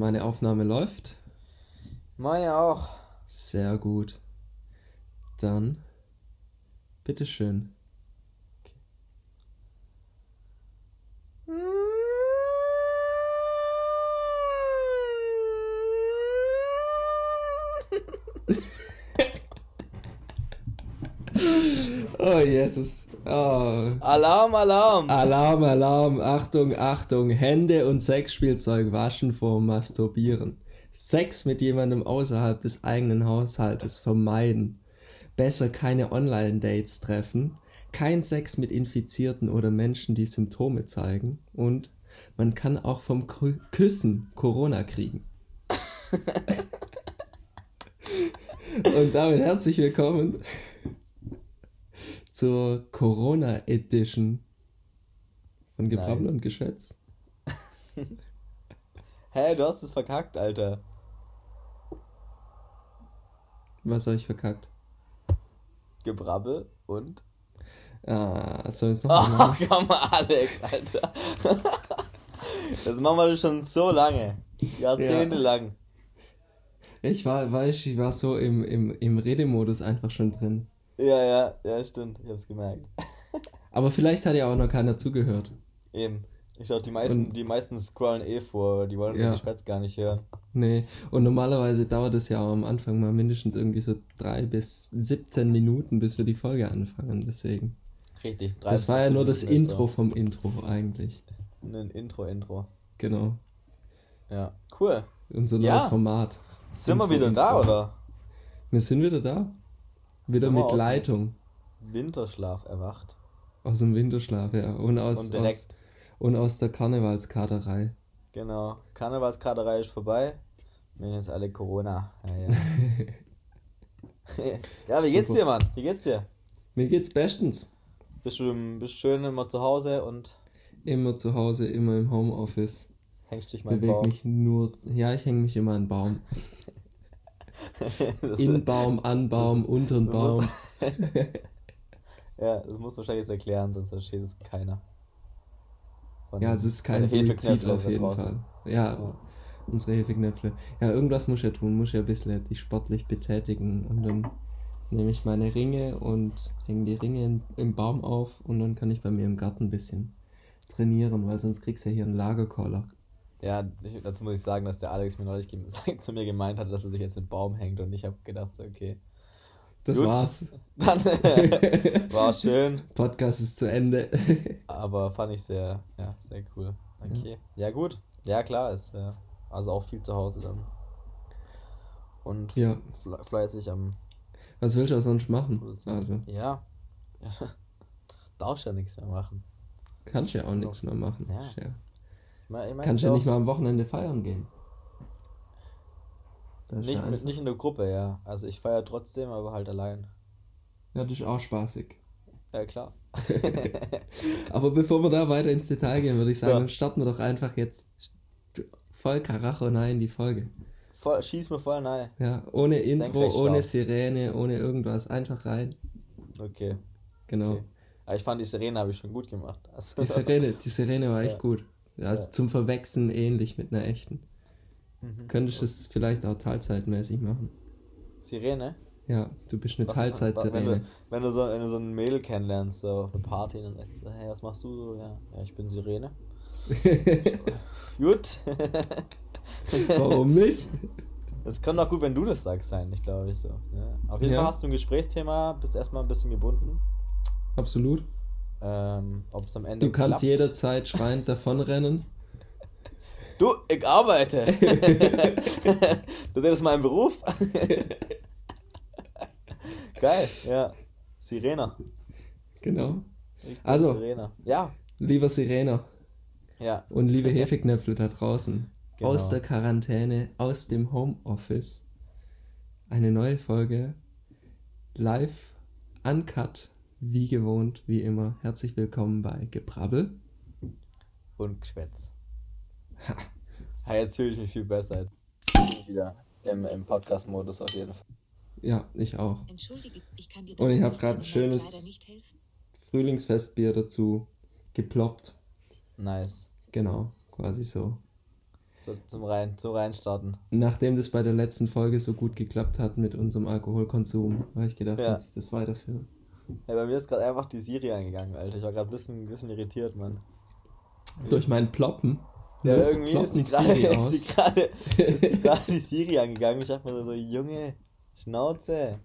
Meine Aufnahme läuft. Meine auch. Sehr gut. Dann, bitteschön. Oh Jesus. Oh. Alarm, Alarm. Alarm, Alarm. Achtung, Achtung. Hände und Sexspielzeug waschen vor Masturbieren. Sex mit jemandem außerhalb des eigenen Haushaltes vermeiden. Besser keine Online-Dates treffen. Kein Sex mit Infizierten oder Menschen, die Symptome zeigen. Und man kann auch vom Kü Küssen Corona kriegen. und damit herzlich willkommen zur Corona Edition von Gebrabbel Nice. und Geschwätz. Hä, du hast es verkackt, Alter. Was habe ich verkackt? Gebrabbel und. Ah, soll ich noch Oh, komm mal, Alex, Alter. Das machen wir schon so lange. Jahrzehnte Ja. lang. Ich war, weiß, ich war so im, im, im Redemodus einfach schon drin. Ja, ja, ja, stimmt. Ich hab's gemerkt. Aber vielleicht hat ja auch noch keiner zugehört. Eben. Ich glaube, die meisten, Und- die meisten scrollen eh vor. Die wollen Ja. Geschwätz gar nicht hören. Nee, und normalerweise dauert es ja auch am Anfang mal mindestens irgendwie so drei bis 17 Minuten, bis wir die Folge anfangen. Deswegen. Richtig. Das war ja 13 nur das Minuten Intro vom Intro eigentlich. Ein Intro, Intro. Genau. Ja, cool. Unser Ja. neues Format. Sind wir Intro, wieder da, Intro. oder? Wir sind wieder da. Wieder mit Leitung. Winterschlaf erwacht. Aus dem Winterschlaf, ja. Und aus, Und aus, und aus der Karnevalskaderei. Genau. Karnevalskaderei ist vorbei. Wir haben jetzt alle Corona. Ja, ja. ja, wie geht's Super. dir, Mann? Wie geht's dir? Mir geht's bestens. Bist du bist schön immer zu Hause und Immer zu Hause, immer im Homeoffice. hängst dich mal im Bewege Baum? mich nur. Ja, ich hänge mich immer an Baum. In Baum, an Baum, unter den du Baum. ja, das musst du wahrscheinlich jetzt erklären, sonst versteht es keiner. Von- Ja, es ist kein Suizid auf jeden draußen. Fall. Ja, Ja. unsere Hefeknöpfle. Ja, irgendwas muss ich ja tun, muss ich ja ein bisschen dich sportlich betätigen. Und dann nehme ich meine Ringe und hänge die Ringe im, im Baum auf und dann kann ich bei mir im Garten ein bisschen trainieren, weil sonst kriegst du ja hier einen Lagerkoller. Ja, ich, dazu muss ich sagen, dass der Alex mir neulich zu mir gemeint hat, dass er sich jetzt in den Baum hängt und ich habe gedacht, so, okay. Das Gut. war's. Dann war schön, Podcast ist zu Ende. aber fand ich sehr, ja, sehr cool. Okay. Ja, gut. Ja, klar, ist ja, also auch viel zu Hause dann. Und ja, fle- fleißig am was willst du auch sonst machen? Also, Ja. ja. Darfst ja nichts mehr machen. kannst ja auch nichts mehr machen. Ja. Mein, Kannst ja nicht mal am Wochenende feiern gehen. Nicht, mit, nicht in der Gruppe, ja. Also ich feiere trotzdem, aber halt allein. Ja, das ist auch spaßig. Ja, klar. Aber bevor wir da weiter ins Detail gehen, würde ich So. sagen, starten wir doch einfach jetzt voll Karacho rein in die Folge. Voll, schieß mir voll rein. Ja, ohne Intro, ohne. Sirene, ohne irgendwas, einfach rein. Okay. Genau. Okay. Aber ich fand die Sirene habe ich schon gut gemacht. Also, Die Sirene, die Sirene war echt Ja. gut. Also Ja. zum Verwechseln ähnlich mit einer echten. Mhm. Könntest du es vielleicht auch teilzeitmäßig machen. Sirene? Ja, du bist eine Wenn Teilzeit-Sirene. du, wenn, du so, wenn du so ein Mädel kennenlernst, so auf einer Party, dann sagst du, hey, was machst du so? Ja, ja ich bin Sirene. Gut. Warum nicht? Das kann doch gut, wenn du das sagst, sein, ich glaube ich so. Ja. Auf jeden Ja. Fall hast du ein Gesprächsthema, bist erstmal ein bisschen gebunden. Absolut. Ähm, Ob es am Ende Du kannst klappt. jederzeit schreiend davonrennen. Du, ich arbeite. das ist mein Beruf. Geil, ja. Sirena. Genau. Also. Sirena. Ja. Lieber Sirener Ja. und liebe Hefeknöpfle da draußen. Genau. Aus der Quarantäne, aus dem Homeoffice. Eine neue Folge. Live, uncut, wie gewohnt, wie immer. Herzlich willkommen bei Gebrabbel. Und Geschwätz. Ha, jetzt fühle ich mich viel besser. Jetzt wieder im, im Podcast-Modus auf jeden Fall. Ja, ich auch. Entschuldige, ich kann dir Und ich dabei hab auf grad deinem ein schönes-. Frühlingsfestbier dazu geploppt. Nice. Genau, quasi so. So, zum Rein, zum Reinstarten. Nachdem das bei der letzten Folge so gut geklappt hat mit unserem Alkoholkonsum, habe ich gedacht, Ja. muss ich das weiterführen. Ja, bei mir ist gerade einfach die Siri eingegangen, Alter. Ich war gerade ein bisschen, bisschen irritiert, Mann. Durch mein Ploppen. Ja, löst irgendwie ist die gerade die Siri angegangen. Ich dachte mir so, so, Junge, Schnauze.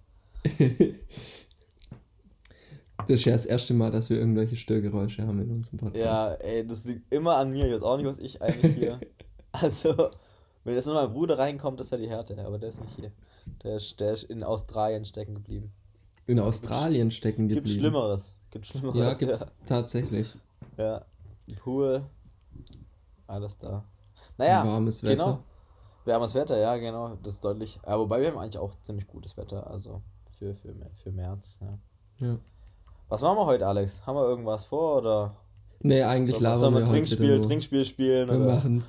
Das ist ja das erste Mal, dass wir irgendwelche Störgeräusche haben in unserem Ja, Podcast. ey, das liegt immer an mir. Ich weiß auch nicht, was ich eigentlich hier. Also, wenn jetzt noch mein Bruder reinkommt, das wäre die Härte, aber der ist nicht hier. Der ist, der ist in Australien stecken geblieben. In Australien stecken Gibt geblieben. Schlimmeres. Gibt Schlimmeres. Ja, gibt's tatsächlich. Ja. ja. Pool. Alles da. Naja, Warmes Wetter. genau. Wärmes Wetter, ja, genau. Das ist deutlich. Ja, wobei wir haben eigentlich auch ziemlich gutes Wetter, also für, für, für März. Ja. Ja. Was machen wir heute, Alex? Haben wir irgendwas vor oder Nee, eigentlich sollen labern wir heute Trinkspiel, nur. Trinkspiel spielen? Wir oder? machen,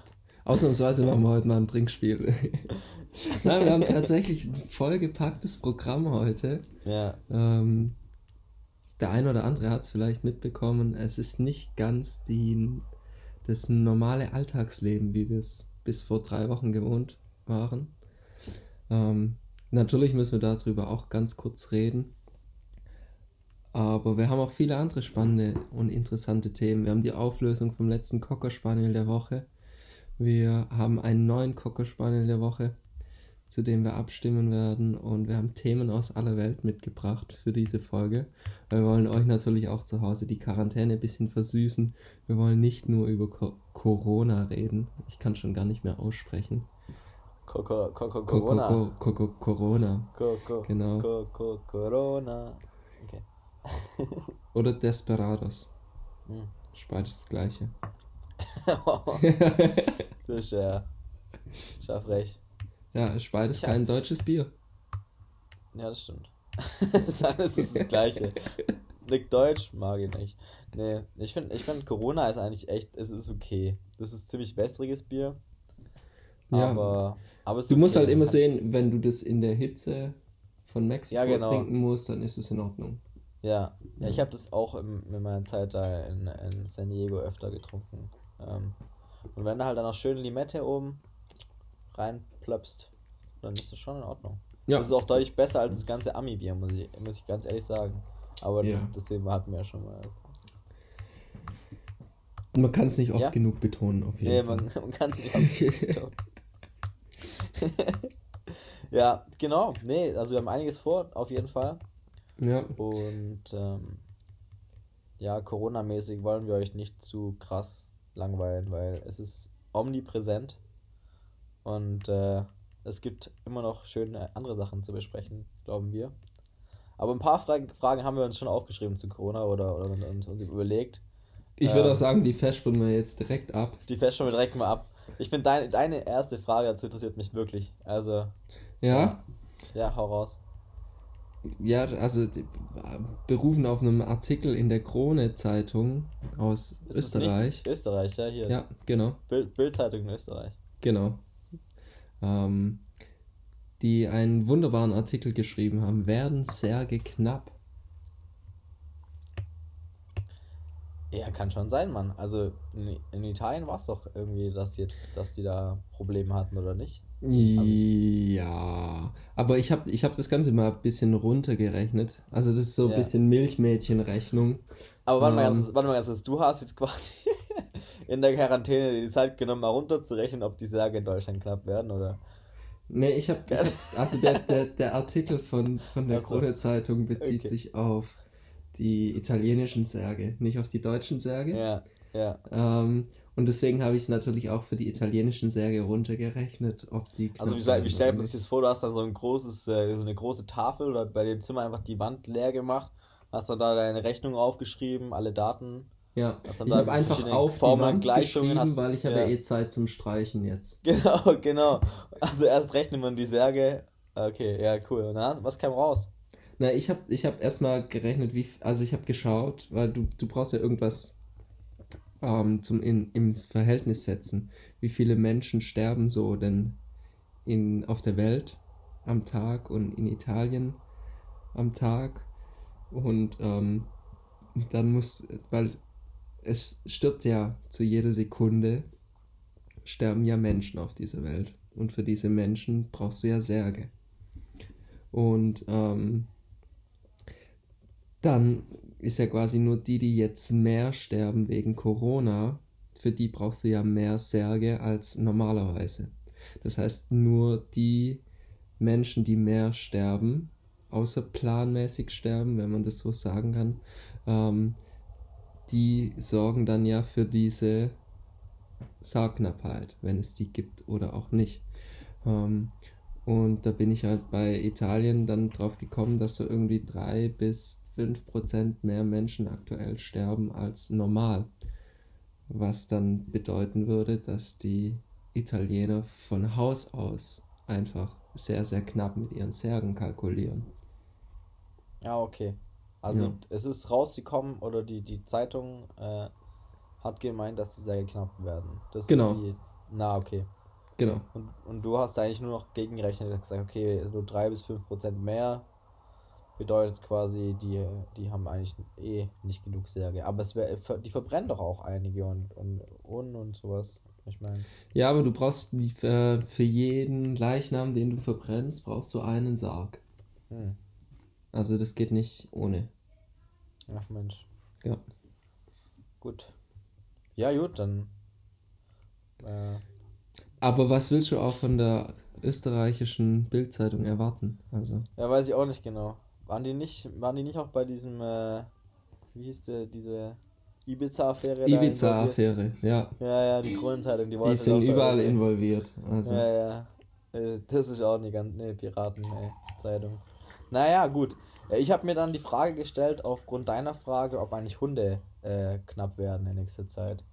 ausnahmsweise machen wir heute mal ein Trinkspiel. Nein, wir haben tatsächlich ein vollgepacktes Programm heute. Ja, Ähm, der eine oder andere hat es vielleicht mitbekommen. Es ist nicht ganz die, das normale Alltagsleben, wie wir es bis vor drei Wochen gewohnt waren. Ähm, natürlich müssen wir darüber auch ganz kurz reden. Aber wir haben auch viele andere spannende und interessante Themen. Wir haben die Auflösung vom letzten Cocker Spaniel der Woche. Wir haben einen neuen Cocker Spaniel der Woche, zu dem wir abstimmen werden. Und wir haben Themen aus aller Welt mitgebracht für diese Folge. Wir wollen euch natürlich auch zu Hause die Quarantäne ein bisschen versüßen. Wir wollen nicht nur über Co Corona reden. Ich kann schon gar nicht mehr aussprechen. Coco, Coco, Co- Corona. Co- Co- Co- Corona. Coco, Genau. Coco, Corona. Okay. Oder Desperados. Hm. Ist beides das gleiche. das ist ja. Schaff recht. ja, ist beides kein deutsches Bier. Ja, das stimmt. das ist alles das, Gleiche. Nick Deutsch mag ich nicht. Nee, ich finde, ich find, Corona ist eigentlich echt, es ist okay. Das ist ziemlich wässriges Bier. Ja. Aber, aber Du musst okay. halt immer sehen, wenn du das in der Hitze von Mexiko Ja, genau. trinken musst, dann ist es in Ordnung. Ja, ja ich habe das auch im, in meiner Zeit da in, in San Diego öfter getrunken. Ähm, und wenn du halt dann noch schön Limette oben reinplöpst, dann ist das schon in Ordnung. Ja, Das ist auch deutlich besser als das ganze Ami-Bier, muss ich, muss ich ganz ehrlich sagen. Aber das, Ja. das Thema hatten wir ja schon mal. man kann es nicht oft Ja. genug betonen, auf jeden Nee, Fall. man, man kann nicht auch Ja, genau. Nee, also wir haben einiges vor, auf jeden Fall. Ja, Und ähm, ja, Corona-mäßig wollen wir euch nicht zu krass langweilen, weil es ist omnipräsent und äh, es gibt immer noch schöne andere Sachen zu besprechen, glauben wir. Aber ein paar Fragen, Fragen haben wir uns schon aufgeschrieben zu Corona oder, oder uns, uns überlegt. ich würde Ähm. auch sagen, die festspielen wir jetzt direkt ab. Die feststellen wir direkt mal ab. Ich finde, deine, deine erste Frage dazu interessiert mich wirklich. Also, Ja, ja, hau raus. Ja, also berufen auf einem Artikel in der Krone-Zeitung aus Ist Österreich. Österreich, ja, hier. Ja, genau. Bild, Bildzeitung in Österreich. Genau. Ähm, die einen wunderbaren Artikel geschrieben haben, werden Särge knapp. Ja, kann schon sein, Mann. Also in, in Italien war es doch irgendwie, dass jetzt, dass die da Probleme hatten oder nicht. Ja, aber ich habe ich hab das Ganze mal ein bisschen runtergerechnet. Also das ist so ein Ja. bisschen Milchmädchenrechnung. Aber warte mal ganz Ähm. kurz, warte mal ganz. Du hast jetzt quasi in der Quarantäne die Zeit genommen, mal runterzurechnen, ob die Särge in Deutschland knapp werden, oder? Nee, ich habe, hab, also der, der, der Artikel von, von der Ach so. Krone-Zeitung bezieht Okay. sich auf die italienischen Särge, nicht auf die deutschen Särge. Ja, ja. Ähm, und deswegen habe ich natürlich auch für die italienischen Särge runtergerechnet, ob die. Also wie, wie stellt man sich das vor? Du hast dann so ein großes, äh, so eine große Tafel oder bei dem Zimmer einfach die Wand leer gemacht, hast dann da deine Rechnung aufgeschrieben, alle Daten. Ja, ich da habe einfach auf die Formeln, Wand geschrieben, hast- weil ich habe ja. ja eh Zeit zum Streichen jetzt. Genau, genau. Also erst rechnet man die Särge. Okay, ja, cool. Und dann was kam raus? Na, ich habe ich hab erstmal gerechnet, wie, also ich habe geschaut, weil du, du brauchst ja irgendwas ähm, zum in, ins Verhältnis setzen. Wie viele Menschen sterben so denn in, auf der Welt am Tag und in Italien am Tag? Und ähm, dann muss, weil es stirbt ja zu jeder Sekunde sterben ja Menschen auf dieser Welt. Und für diese Menschen brauchst du ja Särge. Und ähm, dann ist ja quasi nur die, die jetzt mehr sterben wegen Corona, für die brauchst du ja mehr Särge als normalerweise. Das heißt, nur die Menschen, die mehr sterben, außerplanmäßig sterben, wenn man das so sagen kann, ähm, die sorgen dann ja für diese Sargknappheit, wenn es die gibt oder auch nicht. Ähm, und da bin ich halt bei Italien dann drauf gekommen, dass so irgendwie drei bis fünf Prozent mehr Menschen aktuell sterben als normal. Was dann bedeuten würde, dass die Italiener von Haus aus einfach sehr, sehr knapp mit ihren Särgen kalkulieren. Ja, okay. Also ja. es ist rausgekommen oder die, die Zeitung äh, hat gemeint, dass die Särge knapp werden. Das genau. ist die. Na, okay. Genau. Und, und du hast eigentlich nur noch gegengerechnet und gesagt, okay, nur 3 bis 5 Prozent mehr bedeutet quasi, die, die haben eigentlich eh nicht genug Särge. Aber es wär, die verbrennen doch auch einige und, und, und, und sowas. Ich meine. Ja, aber du brauchst die, für, für jeden Leichnam, den du verbrennst, brauchst du einen Sarg. Hm. Also das geht nicht ohne. Ach Mensch. Ja. Gut. Ja, gut, dann. Äh, aber was willst du auch von der österreichischen Bildzeitung erwarten? Also. Ja, weiß ich auch nicht genau. Waren die nicht, waren die nicht auch bei diesem, äh, wie hieß der, diese Ibiza-Affäre? Ibiza-Affäre, ja. Ja, ja, die Kronenzeitung, die, die sind überall involviert. Also. Ja, ja. Äh, das ist auch eine ganz, ne, Piraten-Zeitung. Naja, gut. Äh, ich habe mir dann die Frage gestellt, aufgrund deiner Frage, ob eigentlich Hunde äh, knapp werden in nächster Zeit.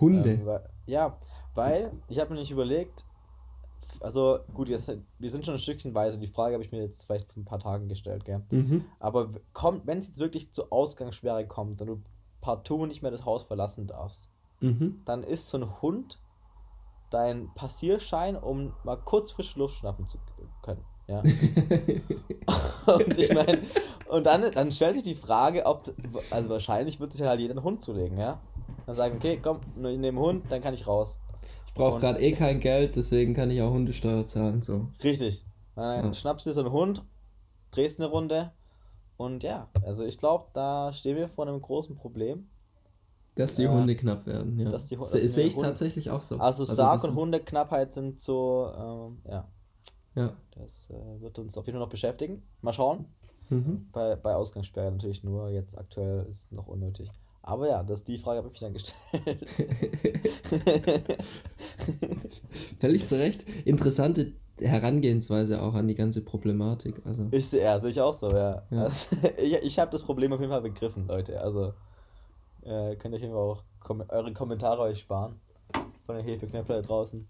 Hunde? Ähm, weil, ja, weil ich habe mir nicht überlegt, also gut, jetzt, wir sind schon ein Stückchen weiter. Die Frage habe ich mir jetzt vielleicht vor ein paar Tagen gestellt, gell? Mhm. Aber kommt, wenn es jetzt wirklich zur Ausgangssperre kommt und du partout nicht mehr das Haus verlassen darfst, mhm. dann ist so ein Hund dein Passierschein, um mal kurz frische Luft schnappen zu können. Ja. und ich meine, und dann, dann stellt sich die Frage, ob, also wahrscheinlich wird sich halt jeder einen Hund zulegen, ja? Dann sagen, okay, komm, in dem Hund, dann kann ich raus. Ich brauche gerade eh kein Geld, deswegen kann ich auch Hundesteuer zahlen. So. Richtig. Dann ja. schnappst du dir so einen Hund, drehst eine Runde und ja, also ich glaube, da stehen wir vor einem großen Problem. Dass die äh, Hunde knapp werden, ja. Dass die, dass Sehe ich Hunde, tatsächlich auch so. Also, also Sarg- und Hundeknappheit sind so, ähm, ja. Ja. Das äh, wird uns auf jeden Fall noch beschäftigen. Mal schauen. Mhm. Bei, bei Ausgangssperre natürlich nur, jetzt aktuell ist es noch unnötig. Aber ja, das, die Frage habe ich mich dann gestellt. Völlig zu Recht. Interessante Herangehensweise auch an die ganze Problematik. Also. Ich sehe ja, sehe ich auch so, ja. ja. Also, ich ich habe das Problem auf jeden Fall begriffen, Leute. Also äh, könnt ihr Fall auch kom eure Kommentare euch sparen. Von den Hefeknöpfen da draußen.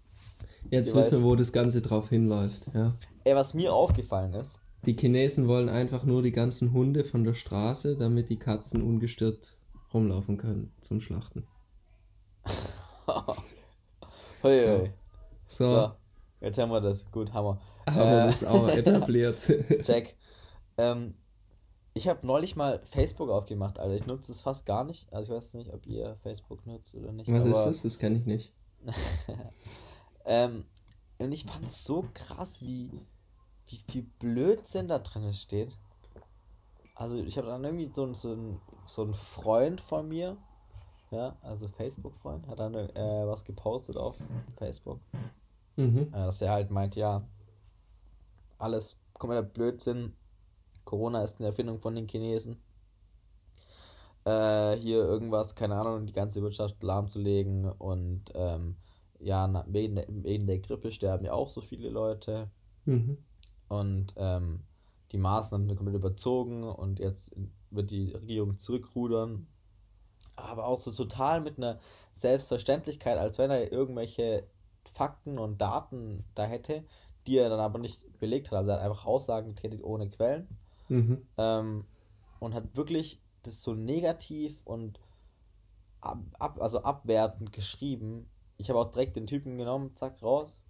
Jetzt ihr wissen wir, wo das Ganze drauf hinläuft, ja. Ey, was mir aufgefallen ist. Die Chinesen wollen einfach nur die ganzen Hunde von der Straße, damit die Katzen ungestört rumlaufen können zum Schlachten. hoi, hoi. So. so. Jetzt haben wir das. Gut, Hammer. Wir äh, das auch etabliert. Check. Ähm, ich habe neulich mal Facebook aufgemacht, Alter. Ich nutze es fast gar nicht. Also ich weiß nicht, ob ihr Facebook nutzt oder nicht. Was ist das? Das kenne ich nicht. ähm, und ich fand es so krass, wie, wie viel Blödsinn da drin steht. Also ich habe dann irgendwie so, so, ein, so ein Freund von mir, ja, also Facebook-Freund, hat dann äh, was gepostet auf Facebook. Mhm. Äh, dass er halt meint, ja, alles kompletter Blödsinn. Corona ist eine Erfindung von den Chinesen. Äh, hier irgendwas, keine Ahnung, die ganze Wirtschaft lahmzulegen und ähm, ja, wegen der, wegen der Grippe sterben ja auch so viele Leute. Mhm. Und ähm, die Maßnahmen sind komplett überzogen und jetzt wird die Regierung zurückrudern. Aber auch so total mit einer Selbstverständlichkeit, als wenn er irgendwelche Fakten und Daten da hätte, die er dann aber nicht belegt hat. Also er hat einfach Aussagen getätigt ohne Quellen. Mhm. Ähm, und hat wirklich das so negativ und ab, ab, also abwertend geschrieben. Ich habe auch direkt den Typen genommen, zack, raus.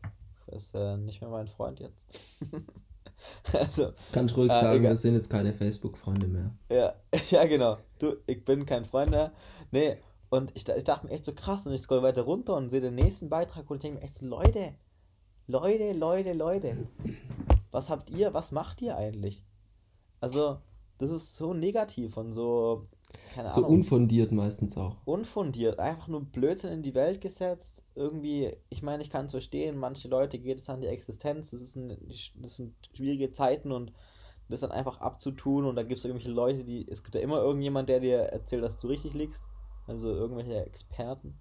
Ist äh, nicht mehr mein Freund jetzt. also, Kannst ruhig äh, sagen, egal. wir sind jetzt keine Facebook-Freunde mehr. Ja, ja, genau. Du, ich bin kein Freund mehr. Nee, Und ich, ich dachte mir echt so krass und ich scroll weiter runter und sehe den nächsten Beitrag und ich denke mir echt so, Leute, Leute, Leute, Leute, was habt ihr, was macht ihr eigentlich? Also, das ist so negativ und so, keine so Ahnung. Unfundiert meistens auch. Unfundiert, einfach nur Blödsinn in die Welt gesetzt. Irgendwie, ich meine, ich kann es verstehen, manche Leute geht es an die Existenz, das, ist ein, das sind schwierige Zeiten und das dann einfach abzutun und da gibt es irgendwelche Leute, die, es gibt ja immer irgendjemand, der dir erzählt, dass du richtig liegst, also irgendwelche Experten,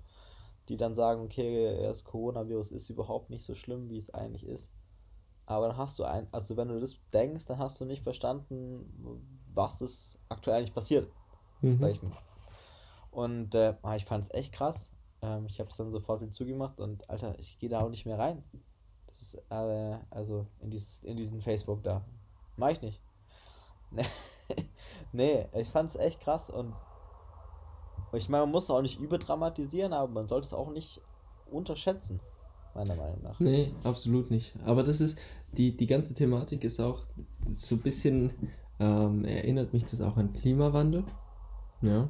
die dann sagen, okay, das Coronavirus ist überhaupt nicht so schlimm, wie es eigentlich ist. Aber dann hast du ein, also wenn du das denkst, dann hast du nicht verstanden, was ist aktuell eigentlich passiert. Mhm. Und äh, ah, ich fand es echt krass. Ähm, ich habe es dann sofort wieder zugemacht und Alter, ich gehe da auch nicht mehr rein. Das ist äh, also in dieses in diesen Facebook da. Mach ich nicht. nee, ich fand es echt krass und ich meine, man muss es auch nicht überdramatisieren, aber man sollte es auch nicht unterschätzen, meiner Meinung nach. Nee, absolut nicht. Aber das ist, die, die ganze Thematik ist auch so ein bisschen, ähm, erinnert mich das auch an Klimawandel. Ja.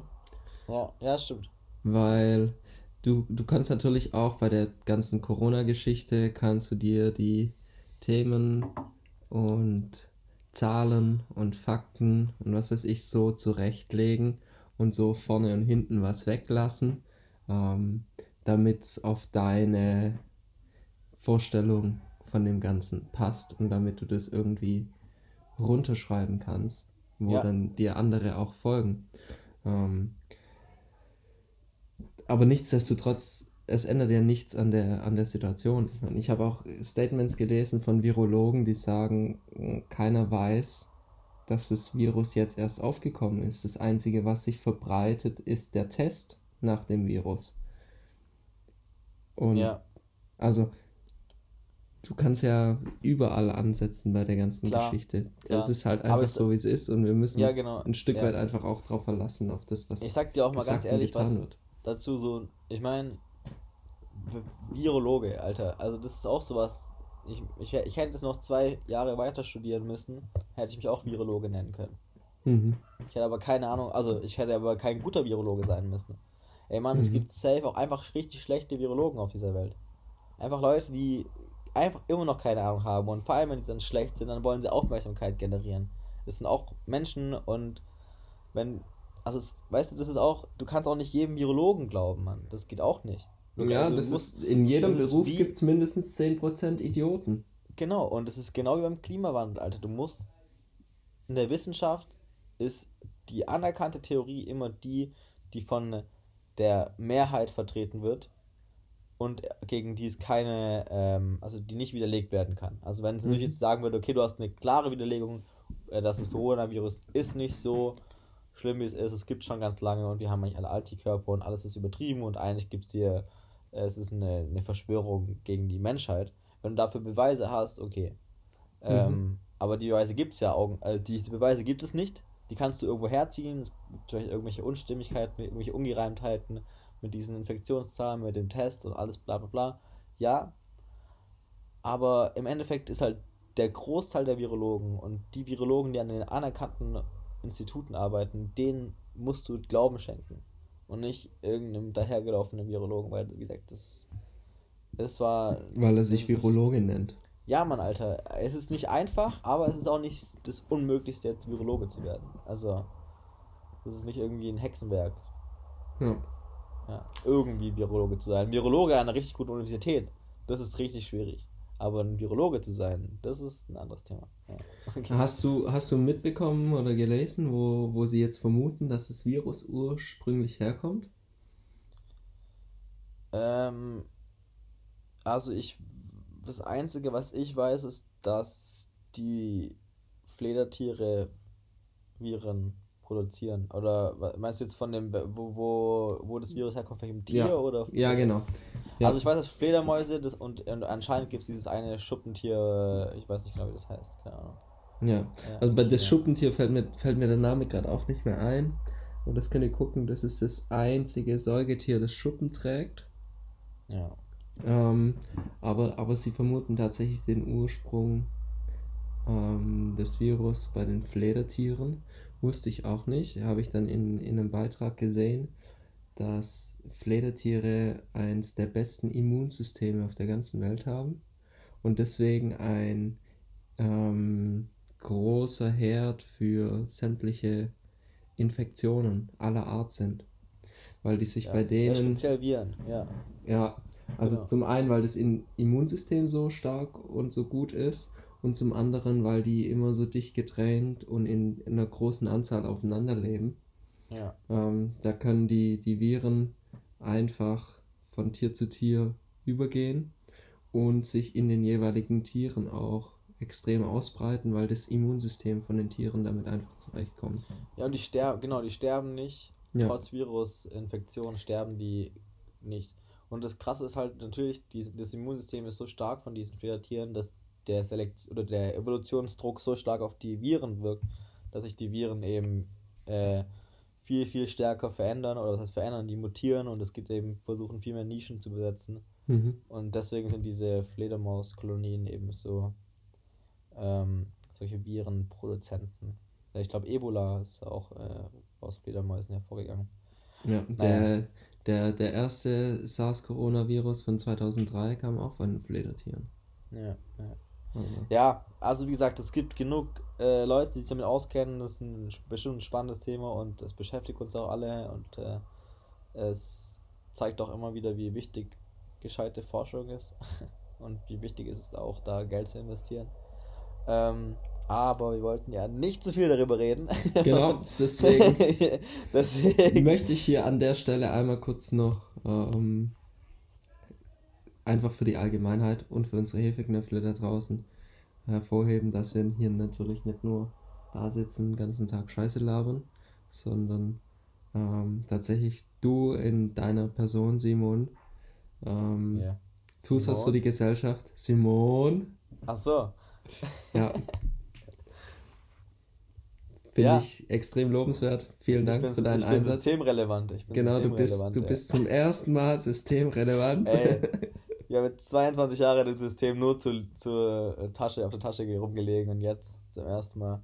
Ja, ja, stimmt. Weil du, du kannst natürlich auch bei der ganzen Corona-Geschichte, kannst du dir die Themen und Zahlen und Fakten und was weiß ich so zurechtlegen und so vorne und hinten was weglassen, ähm, damit es auf deine Vorstellung von dem Ganzen passt und damit du das irgendwie runterschreiben kannst, wo ja. dann dir andere auch folgen. Ähm, aber nichtsdestotrotz, es ändert ja nichts an der, an der Situation. Ich, mein, ich habe auch Statements gelesen von Virologen, die sagen, keiner weiß, dass das Virus jetzt erst aufgekommen ist. Das Einzige, was sich verbreitet, ist der Test nach dem Virus. Und ja. also du kannst ja überall ansetzen bei der ganzen klar, Geschichte. Klar. Es ist halt einfach so, wie es ist und wir müssen ja, genau. ein Stück ja. weit einfach auch drauf verlassen, auf das, was Ich sag dir auch mal ganz ehrlich, was wird. dazu so, ich meine, Virologe, Alter, also das ist auch sowas, ich, ich, ich hätte das noch zwei Jahre weiter studieren müssen, hätte ich mich auch Virologe nennen können. Mhm. Ich hätte aber keine Ahnung, also ich hätte aber kein guter Virologe sein müssen. Ey Mann, mhm. es gibt safe auch einfach richtig schlechte Virologen auf dieser Welt. Einfach Leute, die einfach immer noch keine Ahnung haben und vor allem, wenn die dann schlecht sind, dann wollen sie Aufmerksamkeit generieren. Das sind auch Menschen und wenn, also es, weißt du, das ist auch, du kannst auch nicht jedem Virologen glauben, Mann. Das geht auch nicht. Ja, also, das musst, ist, in jedem Beruf gibt es mindestens 10% Idioten. Genau, und das ist genau wie beim Klimawandel, Alter. Du musst, in der Wissenschaft ist die anerkannte Theorie immer die, die von der Mehrheit vertreten wird und gegen die es keine, ähm, also die nicht widerlegt werden kann. Also wenn es mhm. jetzt sagen würde, okay, du hast eine klare Widerlegung, äh, dass das Coronavirus ist nicht so schlimm, wie es ist, es gibt schon ganz lange und wir haben eigentlich alle Antikörper und alles ist übertrieben und eigentlich gibt es hier es ist eine, eine Verschwörung gegen die Menschheit. Wenn du dafür Beweise hast, okay. Mhm. Ähm, aber die Beweise gibt es ja auch, also diese Beweise gibt es nicht. Die kannst du irgendwo herziehen. Es gibt vielleicht irgendwelche Unstimmigkeiten, irgendwelche Ungereimtheiten mit diesen Infektionszahlen, mit dem Test und alles bla bla bla. Ja. Aber im Endeffekt ist halt der Großteil der Virologen und die Virologen, die an den anerkannten Instituten arbeiten, denen musst du Glauben schenken und nicht irgendeinem dahergelaufenen Virologen, weil, wie gesagt, das, das war. Weil er sich Virologe nennt. Ja, Mann, Alter. Es ist nicht einfach, aber es ist auch nicht das Unmöglichste, jetzt Virologe zu werden. Also, das ist nicht irgendwie ein Hexenwerk. Ja. Ja. Irgendwie Virologe zu sein. Virologe an einer richtig guten Universität, das ist richtig schwierig. Aber ein Virologe zu sein, das ist ein anderes Thema. Ja. Okay. Hast, du, hast du mitbekommen oder gelesen, wo, wo sie jetzt vermuten, dass das Virus ursprünglich herkommt? Ähm, also ich, das Einzige, was ich weiß, ist, dass die Fledertiere Viren produzieren. Oder meinst du jetzt von dem, wo, wo, wo das Virus herkommt, im Tier ja. oder? Ja, genau. Ja. Also ich weiß, dass Fledermäuse das und, und anscheinend gibt es dieses eine Schuppentier, ich weiß nicht genau, wie das heißt, keine Ahnung. Ja, ja also bei das Schuppentier fällt mir, fällt mir der Name gerade auch nicht mehr ein. Und das könnt ihr gucken, das ist das einzige Säugetier, das Schuppen trägt. Ja. Ähm, aber, aber sie vermuten tatsächlich den Ursprung ähm, des Virus bei den Fledertieren. Wusste ich auch nicht, habe ich dann in, in einem Beitrag gesehen. dass Fledertiere eines der besten Immunsysteme auf der ganzen Welt haben und deswegen ein ähm, großer Herd für sämtliche Infektionen aller Art sind. Weil die sich Ja, bei ja, denen. speziell Viren, ja. Ja, also Genau. zum einen, weil das Immunsystem so stark und so gut ist und zum anderen, weil die immer so dicht gedrängt und in, in einer großen Anzahl aufeinander leben. Ja, Ähm, da können die, die Viren einfach von Tier zu Tier übergehen und sich in den jeweiligen Tieren auch extrem ausbreiten, weil das Immunsystem von den Tieren damit einfach zurechtkommt. ja und die sterben, genau, die sterben nicht. Ja. Trotz Virusinfektion sterben die nicht. Und das Krasse ist halt natürlich, die, das Immunsystem ist so stark von diesen Fledertieren, dass der Selekt oder der Evolutionsdruck so stark auf die Viren wirkt, dass sich die Viren eben äh, viel, viel stärker verändern oder was heißt verändern, die mutieren und es gibt eben versuchen viel mehr Nischen zu besetzen. Mhm. Und deswegen sind diese Fledermauskolonien eben so ähm, solche Virenproduzenten. Ich glaube, Ebola ist auch äh, aus Fledermäusen hervorgegangen. Ja, der, der, der erste SARS-Coronavirus von 2003 kam auch von Fledertieren. Ja, ja. Also, ja, also wie gesagt, es gibt genug äh, Leute, die sich damit auskennen. Das ist ein bestimmt ein spannendes Thema und es beschäftigt uns auch alle und äh, es zeigt auch immer wieder, wie wichtig gescheite Forschung ist und wie wichtig ist es auch, da Geld zu investieren. Ähm, aber wir wollten ja nicht zu viel darüber reden. Genau, deswegen deswegen. möchte ich hier an der Stelle einmal kurz noch ähm, einfach für die Allgemeinheit und für unsere Hefeknöpfle da draußen hervorheben, dass wir hier natürlich nicht nur da sitzen, den ganzen Tag Scheiße labern, sondern ähm, tatsächlich du in deiner Person, Simon, ähm, Ja. tust was für die Gesellschaft. Simon, Ach so. ja. Finde Ja. ich extrem lobenswert. Vielen Dank bin, für deinen ich bin Einsatz. systemrelevant. Ich bin Genau, du bist, systemrelevant, du ja. bist zum ersten Mal systemrelevant. Ey, ich habe jetzt 22 Jahre das System nur zu, zur äh, Tasche, auf der Tasche ge- rumgelegen und jetzt zum ersten Mal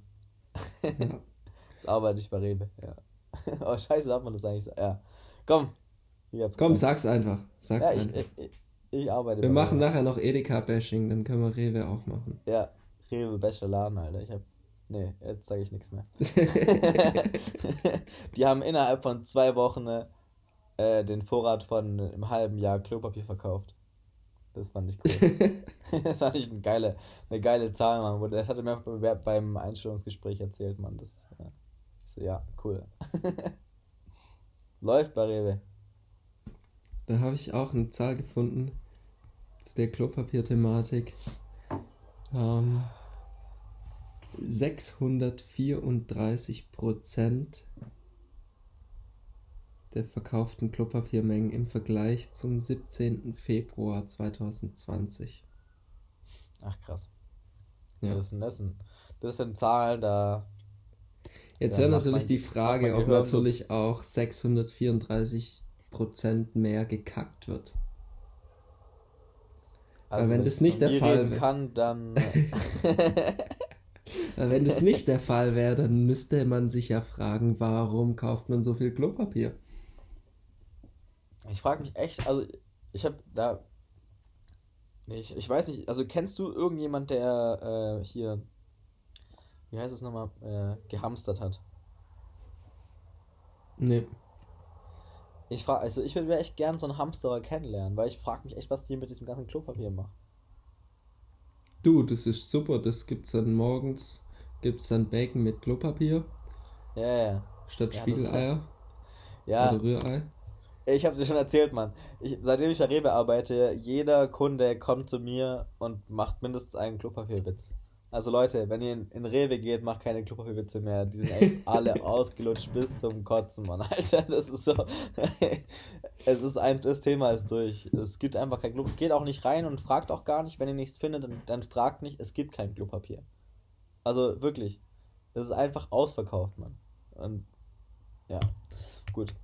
jetzt arbeite ich bei Rewe. Ja. Oh, scheiße, darf man das eigentlich sagen? Ja. Komm. Ich hab's Komm, gesagt. sag's einfach. Sag's Ja, ich, einfach. ich, ich, arbeite Wir machen Rewe. nachher noch Edeka-Bashing, dann können wir Rewe auch machen. Ja, Rewe Bächer Laden, Alter. Ich hab. Nee, jetzt sage ich nichts mehr. Die haben innerhalb von zwei Wochen äh, den Vorrat von einem halben Jahr Klopapier verkauft. Das fand ich cool. das fand ich eine geile, eine geile Zahl, Mann. Das hatte mir bei- beim Einstellungsgespräch erzählt, Mann. Das, ja. So, ja, cool. Läuft bei Rewe. da habe ich auch eine Zahl gefunden zu der Klopapier-Thematik. Ähm, 634 Prozent der verkauften Klopapiermengen im Vergleich zum 17. Februar 2020. Ach, krass. Ja. Das, sind, das, sind, das sind Zahlen, da. Jetzt Ja, wäre natürlich mein- die Frage, ob natürlich auch 634 Prozent mehr gekackt wird. Also wenn ich das nicht der Fall kann, dann. Wenn das nicht der Fall wäre, dann müsste man sich ja fragen, warum kauft man so viel Klopapier? Ich frage mich echt, also ich habe da. Nee, ich, ich weiß nicht, also kennst du irgendjemand, der äh, hier, wie heißt es nochmal, äh, gehamstert hat? Nee. Ich frage, also ich würde echt gern so einen Hamsterer kennenlernen, weil ich frage mich echt, was die mit diesem ganzen Klopapier machen. Du, das ist super, das gibt's dann morgens, gibt's dann Bacon mit Klopapier Ja, ja. statt Ja, Spiegeleier Ja, oder Rührei. Ich habe dir schon erzählt, Mann. Ich, seitdem ich bei Rewe arbeite, jeder Kunde kommt zu mir und macht mindestens einen Klopapierwitz. Also Leute, wenn ihr in, in Rewe geht, macht keine Klopapierwitze mehr. Die sind echt alle ausgelutscht bis zum Kotzen, Mann. Alter, das ist so. es ist ein, das Thema ist durch. Es gibt einfach kein Klopapier. Geht auch nicht rein und fragt auch gar nicht, wenn ihr nichts findet, dann, dann fragt nicht, es gibt kein Klopapier. Also wirklich. Es ist einfach ausverkauft, Mann. Und ja, gut.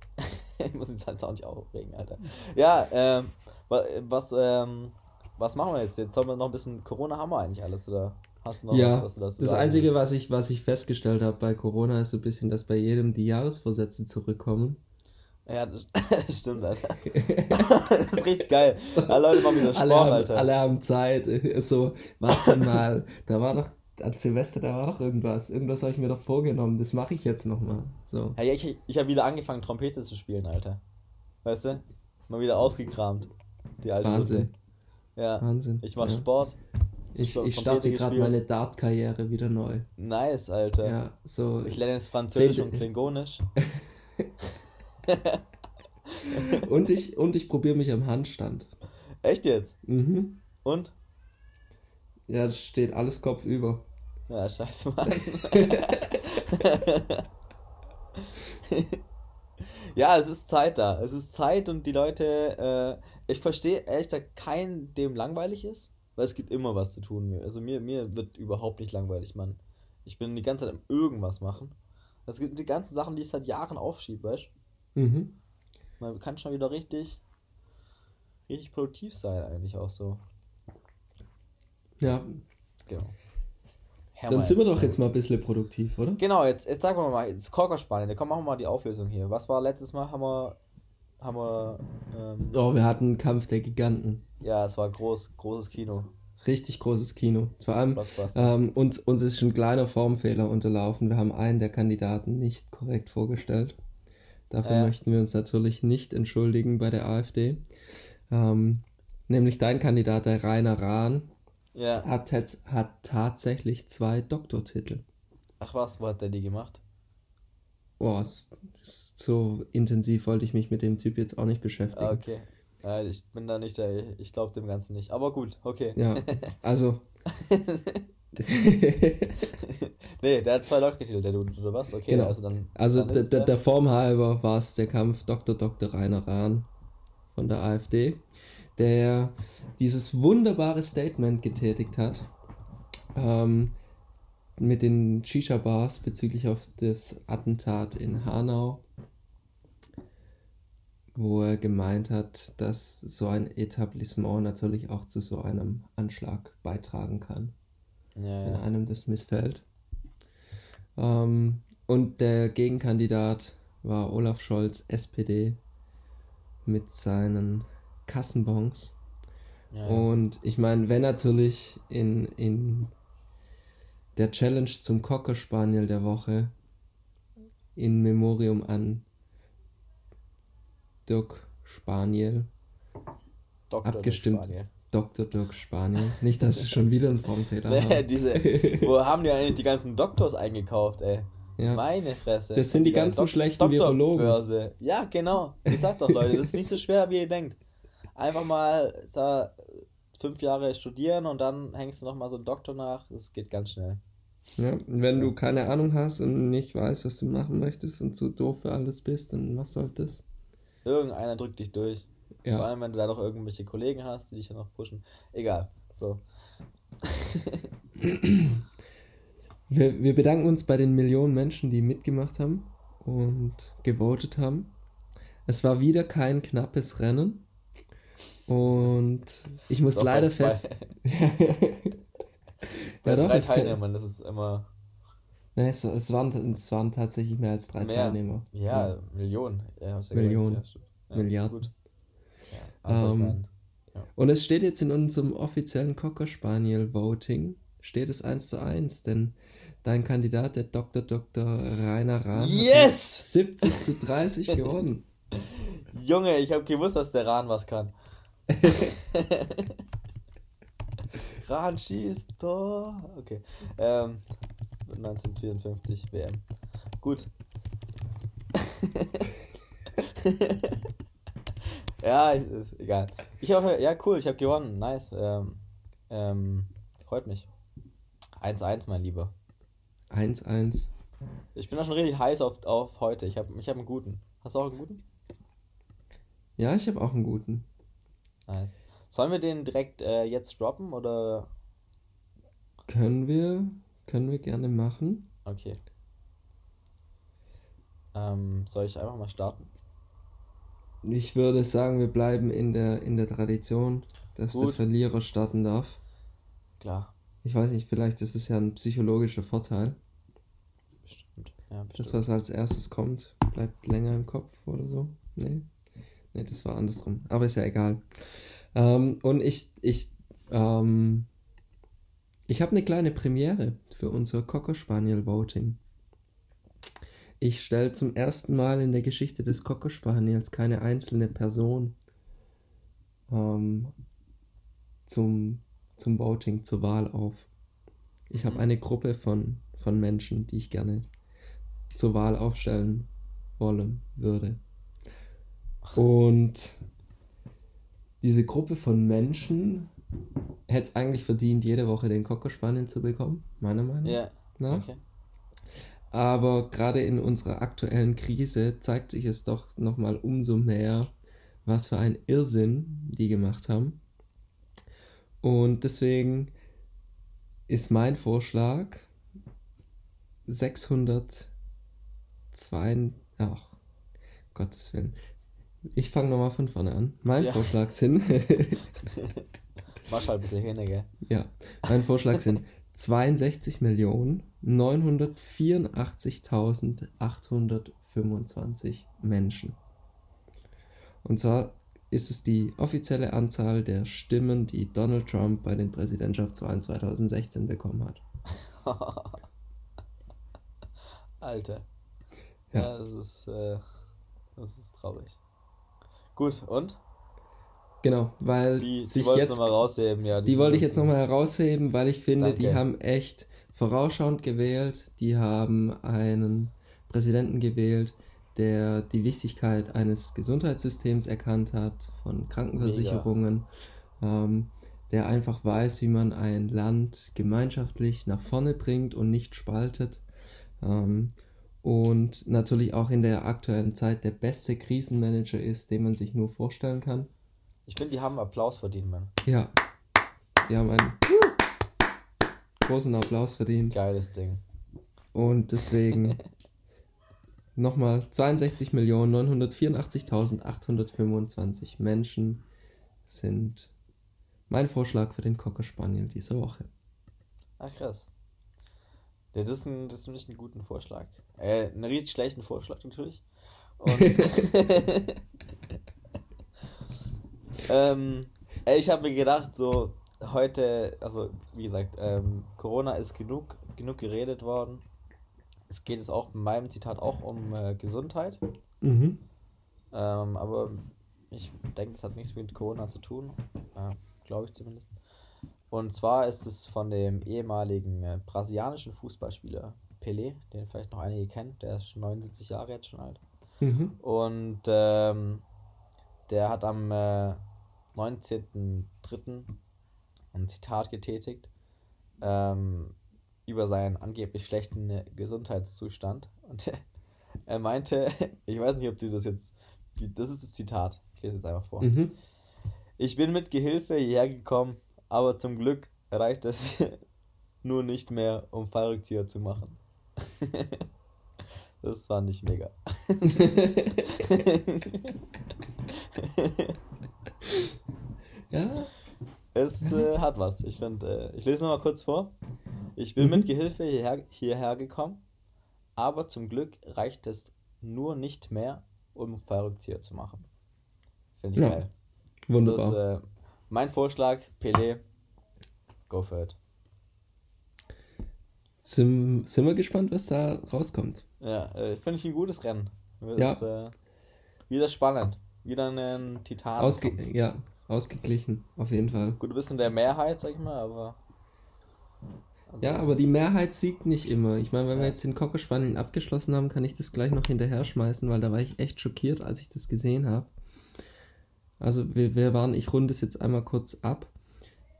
ich muss mich jetzt auch nicht aufregen, Alter. Ja, ähm, wa- was, ähm, was machen wir jetzt? Jetzt sollen wir noch ein bisschen. Corona haben wir eigentlich alles, oder? Hast du noch Ja, was, was du dazu das Einzige, was ich, was ich festgestellt habe bei Corona, ist so ein bisschen, dass bei jedem die Jahresvorsätze zurückkommen Ja, das, das stimmt, Alter. das ist richtig geil. Alle Leute machen wieder Sport, alle, haben, Alter. alle haben Zeit. So, warte mal, da war doch an Silvester, da war doch irgendwas. Irgendwas habe ich mir doch vorgenommen. Das mache ich jetzt nochmal. So. Ja, ich, ich habe wieder angefangen, Trompete zu spielen, Alter. Weißt du? Mal wieder ausgekramt. Die alte Wahnsinn. Route. Ja. Wahnsinn. Ich mache ja. Sport. Ich, ich starte gerade meine Dart-Karriere wieder neu. Nice, Alter. Ja, so. Ich lerne jetzt Französisch und Klingonisch. Und ich, und ich probiere mich am Handstand. Echt jetzt? Mhm. Und? Ja, das steht alles kopfüber. Ja, scheiße, Mann. ja, es ist Zeit da. Es ist Zeit und die Leute, äh, ich verstehe ehrlich gesagt keinen, dem langweilig ist, weil es gibt immer was zu tun. Also mir, mir wird überhaupt nicht langweilig, Mann. Ich bin die ganze Zeit am irgendwas machen. Es gibt die ganzen Sachen, die ich seit Jahren aufschiebe, weißt Mhm. Man kann schon wieder richtig, richtig produktiv sein, eigentlich auch so. Ja, Genau. dann sind wir doch jetzt mal ein bisschen produktiv, oder? Genau, jetzt, jetzt sagen wir mal, jetzt Korkerspanien, komm, machen wir mal die Auflösung hier. Was war letztes Mal? Haben wir, haben wir, ähm, Oh, wir hatten Kampf der Giganten. ja, es war groß, großes Kino. Richtig großes Kino. Vor allem, ähm, uns, uns ist ein kleiner Formfehler unterlaufen. Wir haben einen der Kandidaten nicht korrekt vorgestellt. Dafür Ja. möchten wir uns natürlich nicht entschuldigen bei der AfD. Ähm, nämlich dein Kandidat, der Rainer Rahn, Ja. hat, hat tatsächlich zwei Doktortitel. Ach was, wo hat der die gemacht? Boah, so intensiv wollte ich mich mit dem Typ jetzt auch nicht beschäftigen. Ah, okay. Ja, ich bin da nicht der, ich glaube dem Ganzen nicht. Aber gut, okay. Ja, also. nee, der hat zwei Doktortitel, der Dude, oder was? Okay, Genau. also dann. Also dann der, der, der Form halber war es der Kampf Dr. Dr. Rainer Rahn von der AfD, der dieses wunderbare Statement getätigt hat ähm, mit den Shisha-Bars bezüglich auf das Attentat in Hanau, wo er gemeint hat, dass so ein Etablissement natürlich auch zu so einem Anschlag beitragen kann Ja, wenn ja. einem das missfällt. Ähm, und der Gegenkandidat war Olaf Scholz, SPD, mit seinen Kassenbons. ja. Und ich meine, wenn natürlich in, in der Challenge zum Cocker Spaniel der Woche in Memorium an Dirk Spaniel, Dr. abgestimmt. Spaniel. Dr. Dirk Spaniel, nicht, dass ich schon wieder einen Formfehler Nee, habe. diese, wo haben die eigentlich die ganzen Doktors eingekauft, ey? Ja. Meine Fresse. Das sind die ganze ganzen schlechten Virologen. Doktorbörse. Ja, genau. Ich sag doch, Leute, das ist nicht so schwer, wie ihr denkt. Einfach mal so, fünf Jahre studieren und dann hängst du noch mal so einen Doktor nach. Das geht ganz schnell. Ja, und wenn du keine Ahnung hast und nicht weißt, was du machen möchtest und so doof für alles bist, dann du halt das. Irgendeiner drückt dich durch. Vor Ja, allem, wenn du da noch irgendwelche Kollegen hast, die dich ja noch pushen. Egal. So. wir, wir bedanken uns bei den Millionen Menschen, die mitgemacht haben und gewotet haben. Es war wieder kein knappes Rennen. Und ich muss leider fest. Bei ja, doch, drei Teilnehmern, das ist immer. nee, es, es, waren, es waren tatsächlich mehr als drei Mehr. Teilnehmer. Ja, Millionen. Ja, du ja Millionen. gesagt, ja, Milliarden. Aber Ähm, Und es steht jetzt in unserem offiziellen Cocker Spaniel Voting, steht es 1 zu 1, denn dein Kandidat, der Dr. Dr. Rainer Rahn, Yes! hat mit 70 zu 30 gewonnen. Junge, ich habe gewusst, dass der Rahn was kann. Rahn schießt Tor. Okay. Ähm, 1954 WM. Gut. ja, ist egal. Ich hoffe, ja, cool, ich habe gewonnen. Nice. Ähm, ähm, freut mich. 1-1, mein Lieber. 1-1. Ich bin da schon richtig heiß auf, auf heute. Ich habe ich hab einen guten. Hast du auch einen guten? Ja, ich habe auch einen guten. Nice. Sollen wir den direkt äh, jetzt droppen oder? Können wir, können wir gerne machen. Okay. Ähm, soll ich einfach mal starten? Ich würde sagen, wir bleiben in der, in der Tradition, dass der Gut. Verlierer starten darf. Klar. Ich weiß nicht, vielleicht ist es ja ein psychologischer Vorteil. Bestimmt. Ja, Das, bestimmt. was als erstes kommt, bleibt länger im Kopf oder so. Nee. Nee, das war andersrum. Aber ist ja egal. Ähm, und ich, ich, ähm, ich habe eine kleine Premiere für unser Cocker Spaniel Voting. Ich stelle zum ersten Mal in der Geschichte des Cocker Spaniels keine einzelne Person ähm, zum, zum Voting, zur Wahl auf. Ich habe eine Gruppe von, von Menschen, die ich gerne zur Wahl aufstellen wollen würde. Und diese Gruppe von Menschen hätte es eigentlich verdient, jede Woche den Cocker Spaniel zu bekommen, meiner Meinung Ja, nach. okay. Aber gerade in unserer aktuellen Krise zeigt sich es doch nochmal umso mehr, was für ein Irrsinn die gemacht haben. Und deswegen ist mein Vorschlag 602, ach, Gottes Willen. Ich fange nochmal von vorne an. Mein Ja. Vorschlag sind, Mach halt ein bisschen hin, gell? ja, mein Vorschlag sind 62.984.825 Menschen. Und zwar ist es die offizielle Anzahl der Stimmen, die Donald Trump bei den Präsidentschaftswahlen 2016 bekommen hat. Alter. Ja. Ja, das ist, äh, das ist traurig. Gut, und? Genau, weil Die, die sich du jetzt nochmal rausheben, ja. Die sind wollte ich jetzt nochmal herausheben, weil ich finde, die Danke. haben echt vorausschauend gewählt. Die haben einen Präsidenten gewählt, der die Wichtigkeit eines Gesundheitssystems erkannt hat, von Krankenversicherungen, ähm, der einfach weiß, wie man ein Land gemeinschaftlich nach vorne bringt und nicht spaltet. Ähm, und natürlich auch in der aktuellen Zeit der beste Krisenmanager ist, den man sich nur vorstellen kann. Ich finde, die haben Applaus verdient, Mann. Ja. Die haben einen großen Applaus verdient. Geiles Ding. Und deswegen nochmal 62.984.825 Menschen sind mein Vorschlag für den Cocker Spaniel diese Woche. Ach, krass. Ja, das ist, ein, das ist nicht ein guten Vorschlag. Äh, einen richtig schlechten Vorschlag natürlich. Und ähm, ich habe mir gedacht, so heute, also wie gesagt, ähm, Corona ist genug, genug geredet worden. Es geht jetzt auch in meinem Zitat auch um äh, Gesundheit. Mhm. Ähm, aber ich denke, es hat nichts mit Corona zu tun. Äh, Glaube ich zumindest. Und zwar ist es von dem ehemaligen äh, brasilianischen Fußballspieler Pelé, den vielleicht noch einige kennen. Der ist schon 79 Jahre jetzt schon alt. Mhm. Und ähm, der hat am äh, 19.03. ein Zitat getätigt ähm, über seinen angeblich schlechten äh, Gesundheitszustand. Und er, meinte, ich weiß nicht, ob du das jetzt, wie- das ist das Zitat, ich lese jetzt einfach vor. Mhm. Ich bin mit Gehilfe hierher gekommen, aber zum Glück reicht es nur nicht mehr, um Fallrückzieher zu machen. das fand ich mega. ja. Es äh, hat was. Ich finde, äh, ich lese nochmal kurz vor. Ich bin Mhm. mit Gehilfe hierher, hierher gekommen, aber zum Glück reicht es nur nicht mehr, um Fallrückzieher zu machen. Finde ich Ja, geil. Wunderbar. Das, äh, mein Vorschlag, Pelé, go for it. sind, sind wir gespannt, was da rauskommt. Ja, äh, finde ich ein gutes Rennen. Ja. Ist, äh, wieder spannend. Wieder ein Titan. Ausge ja, ausgeglichen, auf jeden Fall. Gut, du bist in der Mehrheit, sag ich mal, aber. Also, Ja, aber die Mehrheit siegt nicht immer. Ich meine, wenn wir Ja. jetzt den Cocker Spaniel abgeschlossen haben, kann ich das gleich noch hinterher schmeißen, weil da war ich echt schockiert, als ich das gesehen habe. Also wir, wir waren, ich runde es jetzt einmal kurz ab,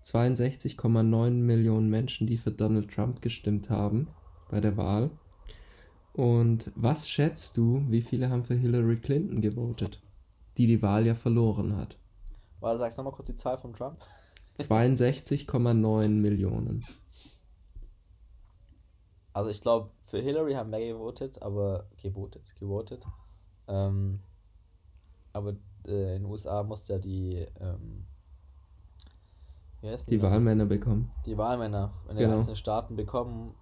62,9 Millionen Menschen, die für Donald Trump gestimmt haben bei der Wahl. Und was schätzt du, wie viele haben für Hillary Clinton gewotet, die die Wahl ja verloren hat? Warte, sagst du nochmal kurz die Zahl von Trump? 62,9 Millionen. Also ich glaube, für Hillary haben mehr gewotet, aber gewotet, gewotet. Ähm, aber äh, in den USA musste ja die, ähm, wie heißt Die noch? Wahlmänner bekommen. die Wahlmänner in den Genau. einzelnen Staaten bekommen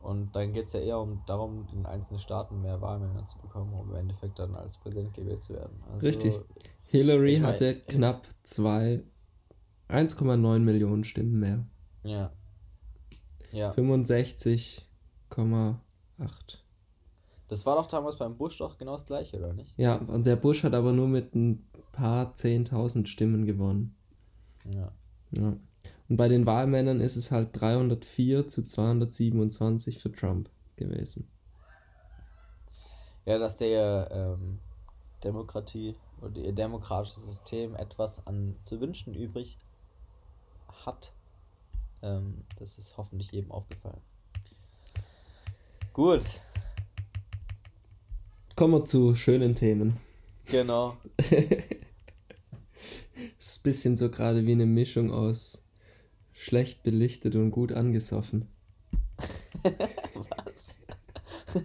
Und dann geht es ja eher um darum, in einzelnen Staaten mehr Wahlmänner zu bekommen, um im Endeffekt dann als Präsident gewählt zu werden. Also, Richtig. Hillary ich mein- hatte knapp zwei, 1,9 Millionen Stimmen mehr. Ja. Ja. 65,8. Das war doch damals beim Bush doch genau das gleiche, oder nicht? Ja, und der Bush hat aber nur mit ein paar 10.000 Stimmen gewonnen. Ja. Ja. Und bei den Wahlmännern ist es halt 304 zu 227 für Trump gewesen. Ja, dass der ähm, Demokratie oder ihr demokratisches System etwas an zu wünschen übrig hat, ähm, das ist hoffentlich jedem aufgefallen. Gut, Kommen wir zu schönen Themen. genau. ist ein bisschen so gerade wie eine Mischung aus schlecht belichtet und gut angesoffen. Was?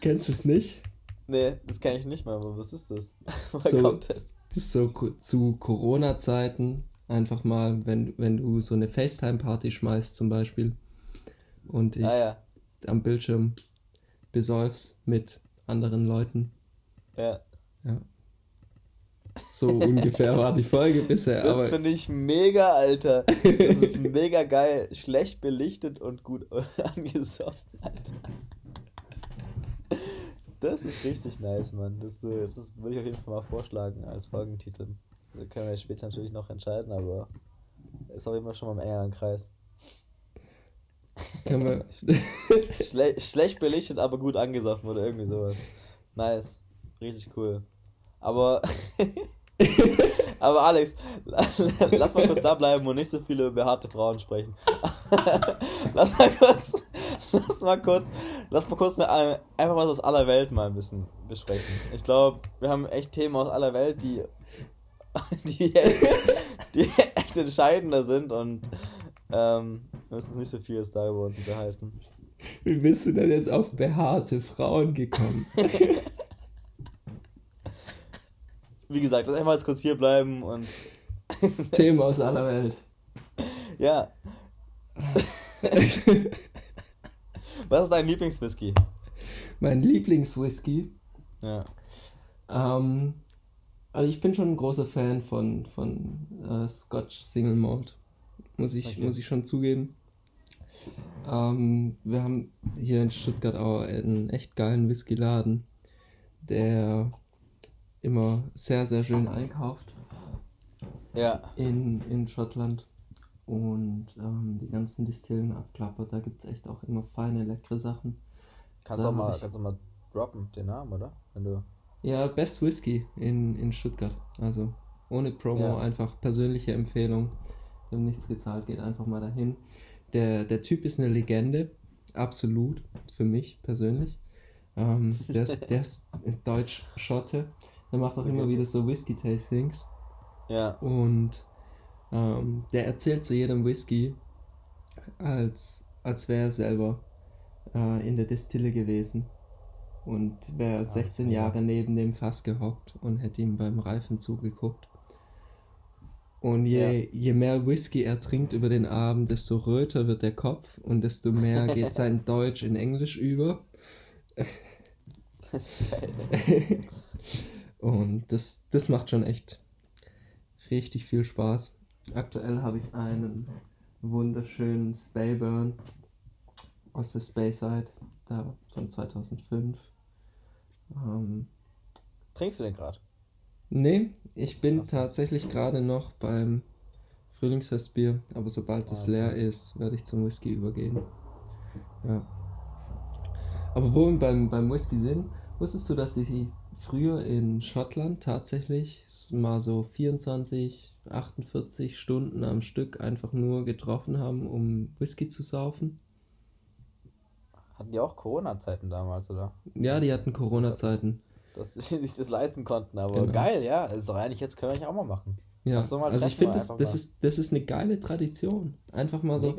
Kennst du es nicht? nee, das kann ich nicht mal, aber was ist das? Woher So, kommt das das? ist so zu Corona-Zeiten einfach mal, wenn, wenn du so eine FaceTime-Party schmeißt zum Beispiel und dich Ah ja, am Bildschirm besäufst mit anderen Leuten. ja. Ja. So ungefähr war die Folge bisher, Das finde ich mega, Alter. Das ist mega geil. Schlecht belichtet und gut angesoffen, Alter. Das ist richtig nice, Mann. Das, äh, das würde ich auf jeden Fall mal vorschlagen als Folgentitel. Das können wir später natürlich noch entscheiden, aber ist auf jeden Fall schon mal im engeren Kreis. Können. Schle schlecht belichtet, aber gut angesoffen oder irgendwie sowas. Nice. Richtig cool. Aber. aber Alex, lass mal kurz da bleiben und nicht so viele über behaarte Frauen sprechen. lass mal kurz. Lass mal kurz. Lass mal kurz eine, einfach was aus aller Welt mal ein bisschen besprechen. Ich glaube, wir haben echt Themen aus aller Welt, die. die, die echt entscheidender sind und. Ähm, wir müssen uns nicht so viel jetzt darüber uns unterhalten. Wie bist du denn jetzt auf behaarte Frauen gekommen? Wie gesagt, lass einfach jetzt kurz hier bleiben und. Themen aus aller Welt. Ja. Was ist dein Lieblingswhisky? Mein Lieblingswhisky. Ja. Ähm, also ich bin schon ein großer Fan von, von äh, Scotch Single Malt. Muss ich, Okay. muss ich schon zugeben. Ähm, wir haben hier in Stuttgart auch einen echt geilen Whiskyladen, der immer sehr, sehr schön einkauft Ja. in, in Schottland und ähm, die ganzen Distillen abklappert. Da gibt es echt auch immer feine, leckere Sachen. Kannst Da du auch mal, ich- kannst du mal droppen, den Namen, oder? Wenn du. Ja, Best Whisky in, in Stuttgart. Also ohne Promo, Ja. einfach persönliche Empfehlung. Wir haben nichts gezahlt, geht einfach mal dahin. Der, der Typ ist eine Legende, absolut, für mich persönlich. Ähm, der, ist, der ist Deutsch-Schotte. Der macht auch immer Okay. wieder so Whisky-Tastings. Ja. Und ähm, der erzählt zu jedem Whisky, als, als wäre er selber äh, in der Destille gewesen. Und wäre 16 mega. Jahre neben dem Fass gehockt und hätte ihm beim Reifen zugeguckt. Und je, je mehr Whisky er trinkt über den Abend, desto röter wird der Kopf und desto mehr geht sein Deutsch in Englisch über. Das ist geil. Und das, das macht schon echt richtig viel Spaß. Aktuell habe ich einen wunderschönen Spayburn aus der Speyside, da von 2005. Ähm, Trinkst du den gerade? Nee, ich bin so. tatsächlich gerade noch beim Frühlingsfestbier, aber sobald es Ah, leer ist, werde ich zum Whisky übergehen. Ja. Aber wo wir beim, beim Whisky sind, wusstest du, dass sie früher in Schottland tatsächlich mal so 24, 48 Stunden am Stück einfach nur getroffen haben, um Whisky zu saufen? Hatten die auch Corona-Zeiten damals, oder? Ja, die hatten Corona-Zeiten. Dass sie sich das leisten konnten, aber Genau. geil, ja. Das ist doch eigentlich jetzt können wir eigentlich auch mal machen. Ja, also ich treffen, finde, das, das, ist, das ist eine geile Tradition. Einfach mal so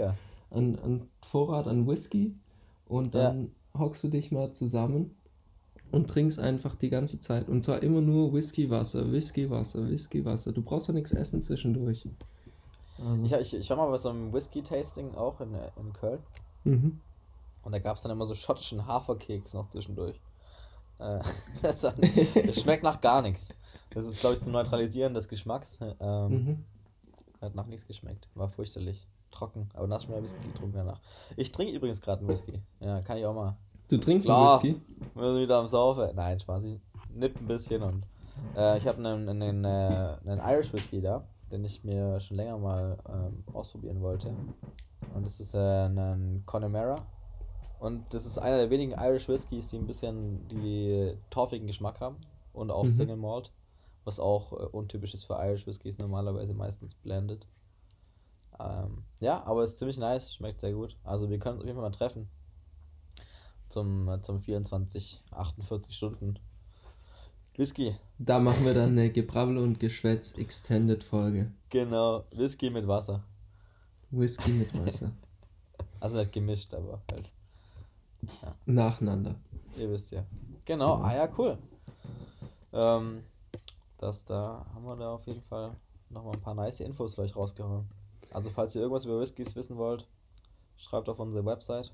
ein, ein Vorrat an Whisky und Ja. dann hockst du dich mal zusammen und trinkst einfach die ganze Zeit. Und zwar immer nur Whisky, Wasser, Whisky, Wasser, Whisky, Wasser. Du brauchst ja nichts essen zwischendurch. Also, Ich, ich, ich war mal bei so einem Whisky-Tasting auch in, in Köln. mhm. Und da gab es dann immer so schottischen Haferkeks noch zwischendurch. Äh, das, schmeckt nach gar nichts. Das ist, glaube ich, zum Neutralisieren des Geschmacks. Ähm, Mhm. Hat nach nichts geschmeckt. War fürchterlich. Trocken. Aber du mir Whisky getrunken danach. Ich trinke übrigens gerade einen Whisky. Ja, kann ich auch mal. Du trinkst einen Whisky? Wir sind wieder am Saufen. Nein, Spaß. Ich nipp ein bisschen und äh, ich habe einen, einen, äh, einen Irish Whisky da, den ich mir schon länger mal ähm, ausprobieren wollte. Und das ist äh, ein Connemara. Und das ist einer der wenigen Irish Whiskys, die ein bisschen die torfigen Geschmack haben. Und auch Mhm. Single Malt. Was auch äh, untypisch ist für Irish Whiskys, normalerweise meistens blended. Ähm, ja, aber ist ziemlich nice, schmeckt sehr gut. Also wir können uns auf jeden Fall mal treffen. Zum, äh, zum 24, 48 Stunden. Whisky, Da machen wir dann eine Gebrabbel und Geschwätz Extended Folge. genau. Whisky mit Wasser. Whisky mit Wasser. Also nicht gemischt, aber halt. Nacheinander. Ihr wisst ja. Genau, Genau. ah ja, cool. Ähm, das da haben wir da auf jeden Fall nochmal ein paar nice Infos für euch rausgehauen. Also falls ihr irgendwas über Whiskys wissen wollt, schreibt auf unsere Website.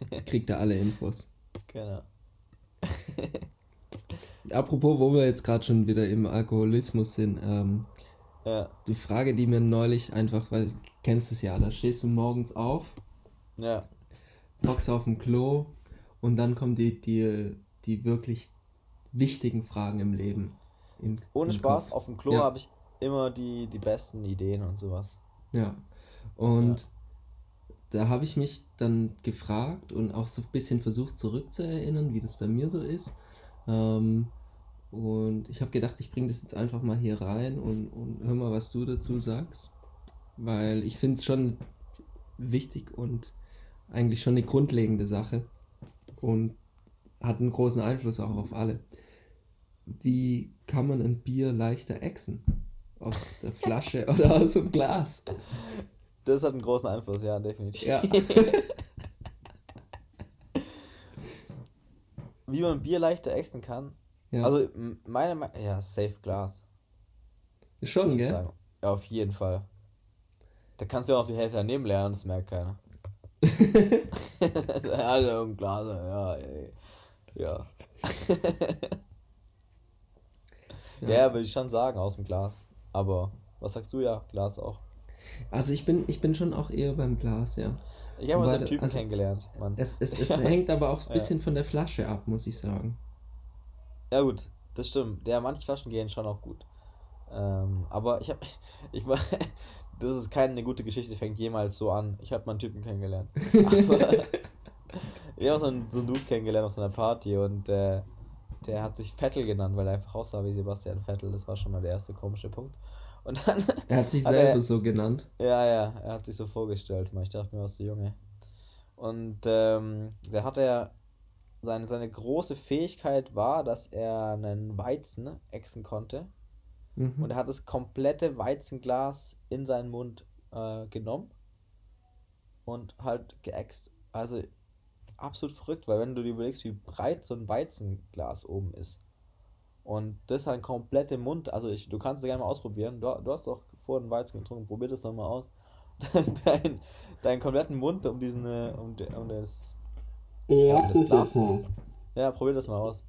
Kriegt ihr alle Infos. Genau. Apropos, wo wir jetzt gerade schon wieder im Alkoholismus sind, ähm, Ja, die Frage, die mir neulich einfach, weil du kennst es ja, da stehst du morgens auf, ja, hockst auf dem Klo und dann kommen die, die, die wirklich wichtigen Fragen im Leben. In, ohne im Spaß, Kopf. auf dem Klo Ja. habe ich immer die, die besten Ideen und sowas. Ja. Und da habe ich mich dann gefragt und auch so ein bisschen versucht zurückzuerinnern, wie das bei mir so ist. Ähm, und ich habe gedacht, ich bringe das jetzt einfach mal hier rein und, und hör mal, was du dazu sagst. Weil ich finde es schon wichtig und eigentlich schon eine grundlegende Sache und hat einen großen Einfluss auch auf alle. Wie kann man ein Bier leichter ächzen? Aus der Flasche oder aus dem Glas? Das hat einen großen Einfluss, ja, definitiv. Ja. Wie man Bier leichter ächzen kann. ja. Also, meine Meinung, ja, Safe Glass. schon, gell? sagen. Ja, auf jeden Fall. Da kannst du ja auch die Hälfte daneben lernen, das merkt keiner. Ja, im Glas, ja, ey. Ja. ja. würde ich schon sagen, aus dem Glas. Aber, was sagst du ja? Glas auch. Also ich bin, ich bin schon auch eher beim Glas, ja. Ich habe mal so einen Typen also, kennengelernt, Mann. Es, es, es hängt aber auch ein Ja. bisschen von der Flasche ab, muss ich sagen. Ja gut, das stimmt. Der manche Flaschen gehen schon auch gut. Ähm, aber ich habe, ich war, das ist keine gute Geschichte, fängt jemals so an. Ich habe mal einen Typen kennengelernt. Ich habe so einen, so einen Dude kennengelernt auf so einer Party und äh, der hat sich Vettel genannt, weil er einfach aussah wie Sebastian Vettel. Das war schon mal der erste komische Punkt. Und dann, Er hat sich Hat selber er- so genannt. ja, ja, er hat sich so vorgestellt. Ich dachte mir, was du Junge. Und ähm, der hatte ja seine, seine große Fähigkeit war, dass er einen Weizen ächzen konnte. Mhm. Und er hat das komplette Weizenglas in seinen Mund äh, genommen und halt geäxt. Also absolut verrückt, weil wenn du dir überlegst, wie breit so ein Weizenglas oben ist und das halt komplett im Mund, also ich, du kannst es gerne mal ausprobieren. Du, du hast doch vorhin Weizen getrunken, probier das doch mal aus. Dein, deinen kompletten Mund um diesen, äh, um, um das, ja, um das Glas. Ja, probier das mal aus.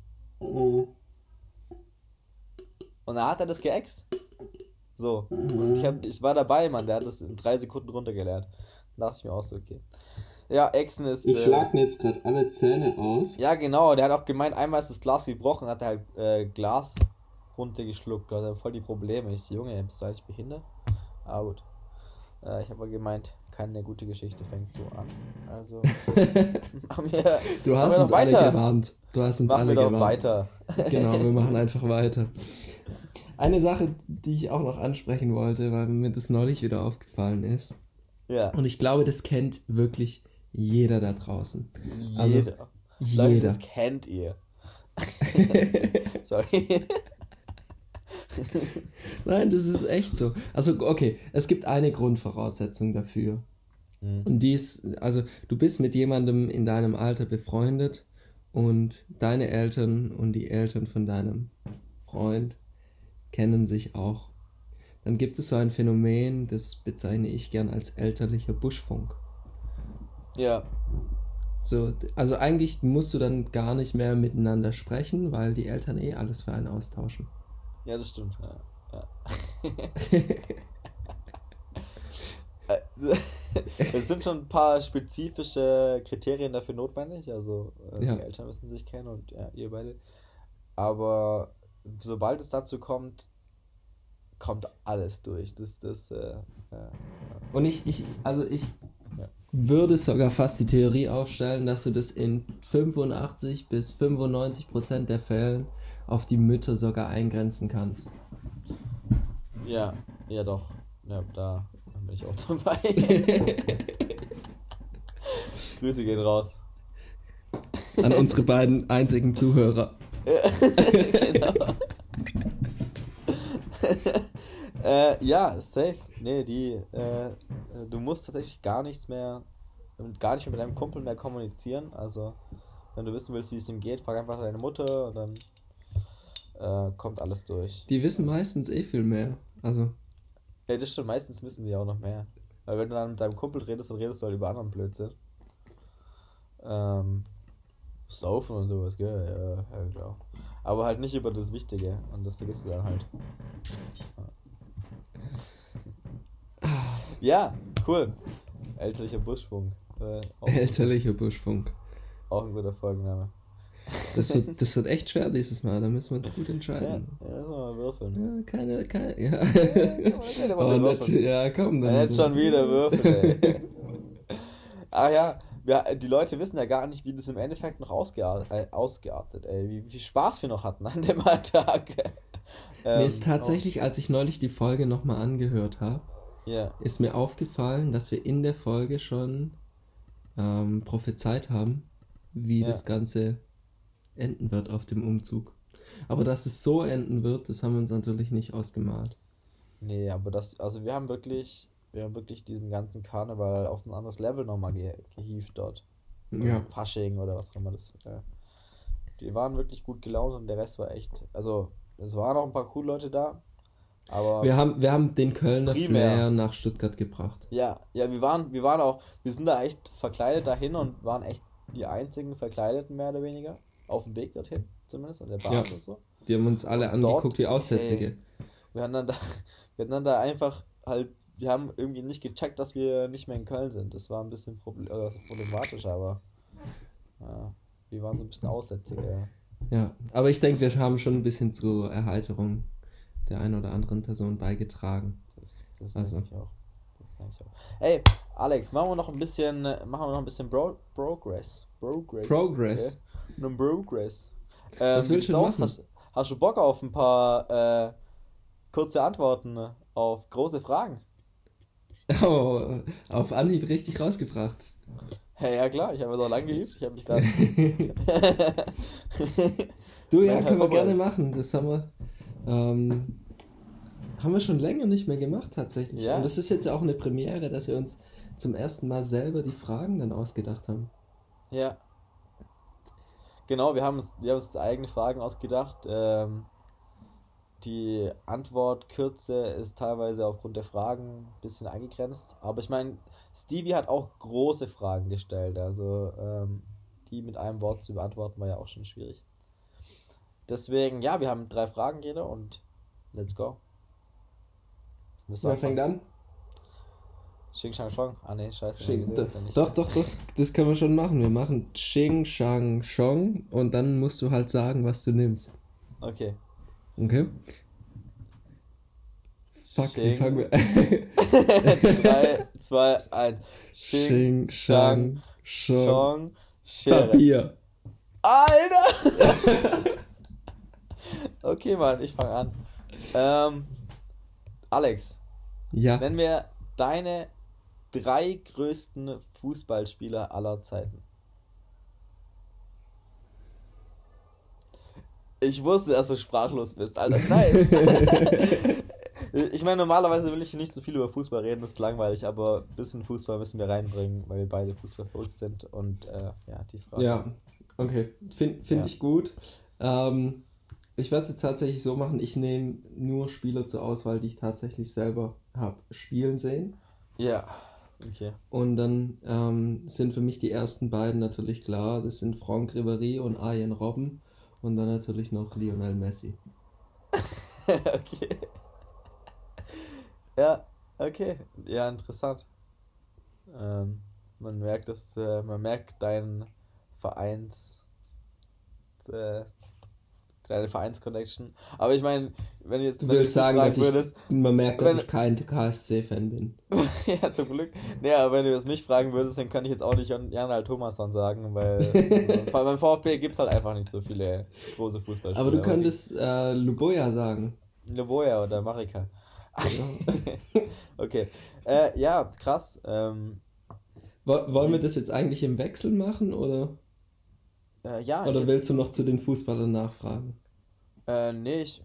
Und dann hat er das geäxt. So. Und ich, hab, ich war dabei, Mann. Der hat das in drei Sekunden runtergelernt. Dann dachte ich mir auch so, okay. Ja, Ächzen ist. Ich äh, schlag mir jetzt gerade alle Zähne aus. ja, genau. Der hat auch gemeint, einmal ist das Glas gebrochen, hat er halt äh, Glas runtergeschluckt. Also voll die Probleme. Ich so, Junge, bist du eigentlich behindert? Aber gut. Äh, ich habe aber gemeint, keine gute Geschichte fängt so an. Also. machen wir, Du machen hast wir uns alle weiter. gewarnt. Du hast uns Machen alle wir doch gewarnt. weiter. Genau, wir machen einfach weiter. Eine Sache, die ich auch noch ansprechen wollte, weil mir das neulich wieder aufgefallen ist. Ja. Und ich glaube, das kennt wirklich jeder da draußen. Also, Jeder. Leute, Jeder. das kennt ihr. Sorry. Nein, das ist echt so. Also, okay, es gibt eine Grundvoraussetzung dafür. Mhm. Und die ist, also du bist mit jemandem in deinem Alter befreundet und deine Eltern und die Eltern von deinem Freund kennen sich auch. dann gibt es so ein Phänomen, das bezeichne ich gern als elterlicher Buschfunk. Ja. So, also eigentlich musst du dann gar nicht mehr miteinander sprechen, weil die Eltern eh alles für einen austauschen. Ja, das stimmt. Ja. ja. es sind schon ein paar spezifische Kriterien dafür notwendig. Also äh, Ja. die Eltern müssen sich kennen und ja, ihr beide. Aber sobald es dazu kommt, kommt alles durch. Das, das, äh, äh, Und ich, ich, also ich würde sogar fast die Theorie aufstellen, dass du das in 85 bis 95 Prozent der Fällen auf die Mütter sogar eingrenzen kannst. ja, ja doch. Ja, da bin ich auch dabei. Grüße gehen raus. An unsere beiden einzigen Zuhörer. genau. äh, ja, safe. Nee, die, äh, äh, du musst tatsächlich gar nichts mehr, gar nicht mehr mit deinem Kumpel mehr kommunizieren. Also, wenn du wissen willst, wie es ihm geht, frag einfach deine Mutter und dann äh, kommt alles durch. Die wissen meistens eh viel mehr. Also, Ja, das stimmt, meistens wissen sie auch noch mehr. Weil wenn du dann mit deinem Kumpel redest, dann redest du halt über anderen Blödsinn. Ähm, Saufen und sowas, gell? Ja, ja, klar. Aber halt nicht über das Wichtige und das vergisst du dann halt. Ja, cool. Elterlicher Buschfunk. Äh, elterlicher Buschfunk. auch ein guter Folgenname. Das wird, das wird echt schwer dieses Mal, da müssen wir uns gut Ja, entscheiden. ja, lass mal würfeln. Ja, keine, keine, ja. keine oh, Runde nicht, würfeln. ja, komm dann. Jetzt schon wieder würfeln, ey. Ach ja, wir, die Leute wissen ja gar nicht, wie das im Endeffekt noch ausgeartet, äh, ausgeartet ey. Wie, wie viel Spaß wir noch hatten an dem Tag. Mir ist tatsächlich, als ich neulich die Folge nochmal angehört habe, Ja, ist mir aufgefallen, dass wir in der Folge schon ähm, prophezeit haben, wie Ja. das Ganze enden wird auf dem Umzug. Aber dass es so enden wird, das haben wir uns natürlich nicht ausgemalt. nee, aber das, also wir haben wirklich, wir haben wirklich diesen ganzen Karneval auf ein anderes Level nochmal ge gehievt dort. Ja. Fasching oder was auch immer das. Äh, die waren wirklich gut gelaunt und der Rest war echt, also es waren auch ein paar coole Leute da, aber Wir haben, wir haben den Kölner Primär. Flair nach Stuttgart gebracht. Ja, ja, wir waren, wir waren auch, wir sind da echt verkleidet dahin und waren echt die einzigen Verkleideten mehr oder weniger. Auf dem Weg dorthin, zumindest, an der Bahn Ja. oder so. Die haben uns alle Und dort, angeguckt wie Aussätzige. Wir haben dann da, wir hatten dann da einfach halt, wir haben irgendwie nicht gecheckt, dass wir nicht mehr in Köln sind. Das war ein bisschen äh, problematisch, aber ja, wir waren so ein bisschen Aussätzige. Ja. Ja, aber ich denke, wir haben schon ein bisschen zur Erheiterung der einen oder anderen Person beigetragen. Das, das Also. denke ich auch. Das denke ich auch. Ey, Alex, machen wir noch ein bisschen, machen wir noch ein bisschen Bro Progress. Progress. Progress. Okay? Nur Progress. Ähm, Was du aus? machen? Hast, hast du Bock auf ein paar äh, kurze Antworten auf große Fragen? Oh, auf Anhieb richtig rausgebracht. Hey, ja klar, ich habe es auch lange geübt. Ich habe mich gerade. Du, ja, Nein, können wir gerne machen. Das haben wir, ähm, haben wir schon länger nicht mehr gemacht tatsächlich. Ja. Und das ist jetzt ja auch eine Premiere, dass wir uns zum ersten Mal selber die Fragen dann ausgedacht haben. ja. Genau, wir haben uns, wir haben uns eigene Fragen ausgedacht. Ähm, die Antwortkürze ist teilweise aufgrund der Fragen ein bisschen eingegrenzt. Aber ich meine, Stevie hat auch große Fragen gestellt. Also ähm, die mit einem Wort zu beantworten war ja auch schon schwierig. Deswegen, ja, wir haben drei Fragen jeder und let's go. Wer fängt an? Xing Shang Chong. Ah ne, scheiße. Xing, wir uns ja doch, doch, das, das können wir schon machen. Wir machen Xing, Shang, Shong und dann musst du halt sagen, was du nimmst. Okay. Okay? Fuck, wie Xing. fangen wir 3, 2, 1. Xing, Shang, Shong, Chong, Schere. Papier. Alter! okay, Mann, ich fange an. Ähm, Alex, Ja. nenn mir deine drei größten Fußballspieler aller Zeiten. Ich wusste, dass du sprachlos bist, Alter. Nice. ich meine, normalerweise will ich nicht so viel über Fußball reden, das ist langweilig, aber ein bisschen Fußball müssen wir reinbringen, weil wir beide Fußball verrückt sind und äh, ja, die Frage. Ja, okay. Finde find Ja. ich gut. Ähm, Ich werde es jetzt tatsächlich so machen, ich nehme nur Spieler zur Auswahl, die ich tatsächlich selber habe spielen sehen. Ja. Okay. Und dann ähm, sind für mich die ersten beiden natürlich klar. Das sind Franck Ribéry und Arjen Robben. Und dann natürlich noch Lionel Messi. okay. Ja, okay. Ja, interessant. Ähm, man merkt, dass äh, man merkt deinen Vereins äh, deine Vereinsconnection. Aber ich meine, wenn du jetzt Du willst sagen, dass ich, würdest, man merkt, dass wenn- ich kein KSC-Fan bin. ja, zum Glück. Nee, aber wenn du das mich fragen würdest, dann kann ich jetzt auch nicht Jan Jan Thomasson sagen, weil bei- beim VfB gibt es halt einfach nicht so viele große Fußballspieler. Aber du könntest äh, Luboja sagen. ich- Leboja oder Marika. Genau. okay. Äh, ja, krass. Ähm, Wo- Wollen wir das jetzt eigentlich im Wechsel machen oder, äh, ja, oder willst du noch zu den Fußballern nachfragen? Äh, nee, ich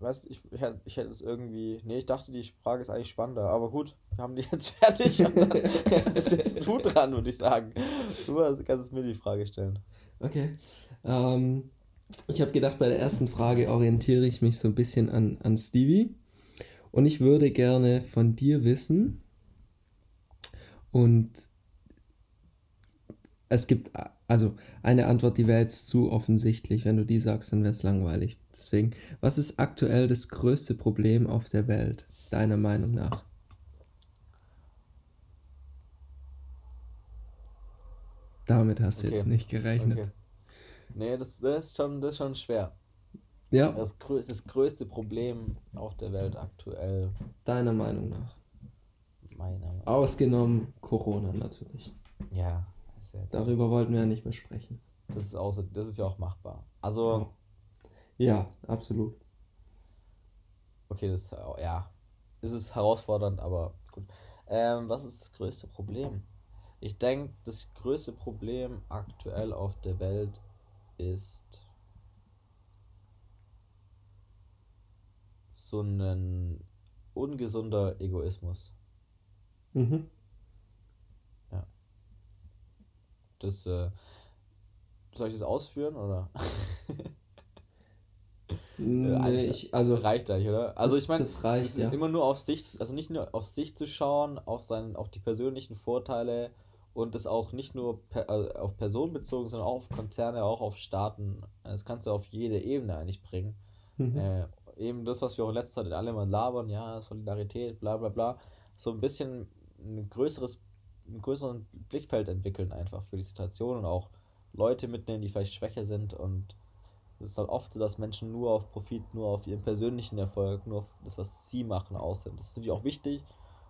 weiß, ich, ich, ich hätte es irgendwie. Nee, ich dachte, die Frage ist eigentlich spannender. Aber gut, wir haben die jetzt fertig und dann bist jetzt du dran, würde ich sagen. Du kannst mir die Frage stellen. Okay. Ähm, ich habe gedacht, bei der ersten Frage orientiere ich mich so ein bisschen an, an Stevie. Und ich würde gerne von dir wissen. Und es gibt also eine Antwort, die wäre jetzt zu offensichtlich. Wenn du die sagst, dann wäre es langweilig. Deswegen, was ist aktuell das größte Problem auf der Welt, deiner Meinung nach? Damit hast du Okay. jetzt nicht gerechnet. Okay. Nee, das, das, ist schon, das ist schon schwer. Ja, Das, grö das größte Problem auf der Welt aktuell, deiner Meinung nach. meiner Meinung Ausgenommen Corona natürlich. Ja, Darüber wollten wir ja nicht mehr sprechen. das, ist auch, das ist ja auch machbar. Also, Ja, absolut. okay, das ist, auch- ja, es ist herausfordernd, aber gut. Ähm, was ist das größte Problem? Ich denke, das größte Problem aktuell auf der Welt ist so ein ungesunder Egoismus. Mhm. Das, äh, soll ich das ausführen oder? Nee, eigentlich- ich, also, reicht eigentlich, oder? Also das- ich meine, das reicht, ja. immer nur auf sich, also nicht nur auf sich zu schauen, auf seinen, auf die persönlichen Vorteile und das auch nicht nur per, also auf Personen bezogen, sondern auch auf Konzerne, auch auf Staaten. Das kannst du auf jede Ebene eigentlich bringen. mhm. Äh, eben das, was wir auch in letzter Zeit alle mal labern, ja, Solidarität, bla bla bla, so ein bisschen ein größeres, einen größeren Blickfeld entwickeln einfach für die Situation und auch Leute mitnehmen, die vielleicht schwächer sind und es ist halt oft so, dass Menschen nur auf Profit, nur auf ihren persönlichen Erfolg, nur auf das, was sie machen, aus sind. Das ist natürlich auch wichtig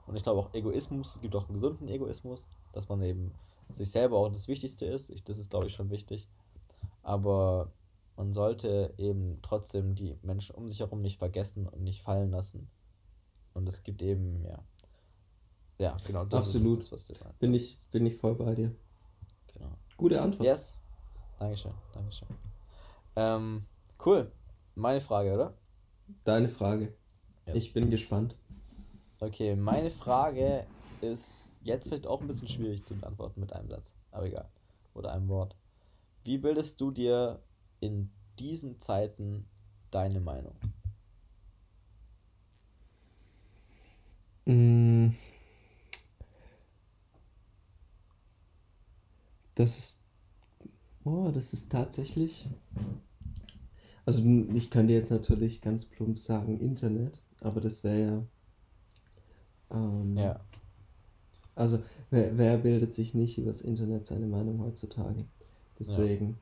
und ich glaube auch Egoismus, es gibt auch einen gesunden Egoismus, dass man eben sich selber auch das Wichtigste ist. Ich, das ist, glaube ich, schon wichtig. Aber man sollte eben trotzdem die Menschen um sich herum nicht vergessen und nicht fallen lassen. Und es gibt eben, ja. Ja, genau, das Absolut. ist das, was du meinst. bin, ich, bin ich voll bei dir. Genau. Gute Antwort. Yes. Dankeschön, Dankeschön. Ähm, cool. Meine Frage, oder? Deine Frage. Yes. Ich bin gespannt. Okay, meine Frage ist jetzt vielleicht auch ein bisschen schwierig zu beantworten mit einem Satz, aber egal. Oder einem Wort. Wie bildest du dir in diesen Zeiten deine Meinung? Mm. Das ist. Oh, das ist tatsächlich. Also, ich könnte jetzt natürlich ganz plump sagen Internet, aber das wäre ja. Ähm, Ja. Also, wer, wer bildet sich nicht übers Internet seine Meinung heutzutage? Deswegen.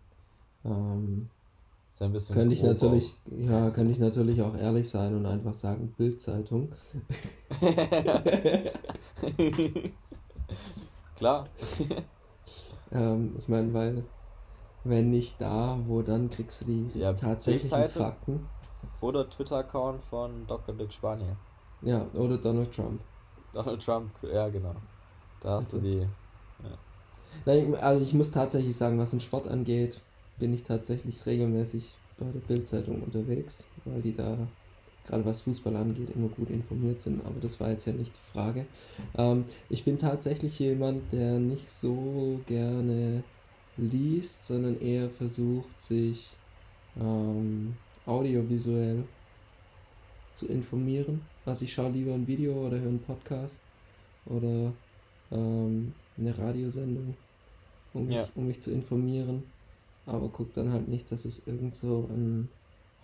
Ähm, Ist ja ein bisschen könnte ich natürlich, ja, könnte ich natürlich auch ehrlich sein und einfach sagen, Bildzeitung. Klar. Ähm, ich meine, weil, wenn nicht da, wo dann kriegst du die Ja, tatsächlichen. Fakten. Oder Twitter-Account von Dr. Dick Spanier. Ja, oder Donald Trump. Donald Trump, ja genau. Da hast du die. Nein, ich- also ich muss tatsächlich sagen, was den Sport angeht, bin ich tatsächlich regelmäßig bei der Bildzeitung unterwegs, weil die da, gerade was Fußball angeht, immer gut informiert sind, aber das war jetzt ja nicht die Frage. Ähm, ich bin tatsächlich jemand, der nicht so gerne liest, sondern eher versucht, sich ähm, audiovisuell zu informieren. Also ich schaue lieber ein Video oder höre einen Podcast oder ähm, eine Radiosendung, um, Ja. mich, um mich zu informieren. Aber guck dann halt nicht, dass es irgend so ein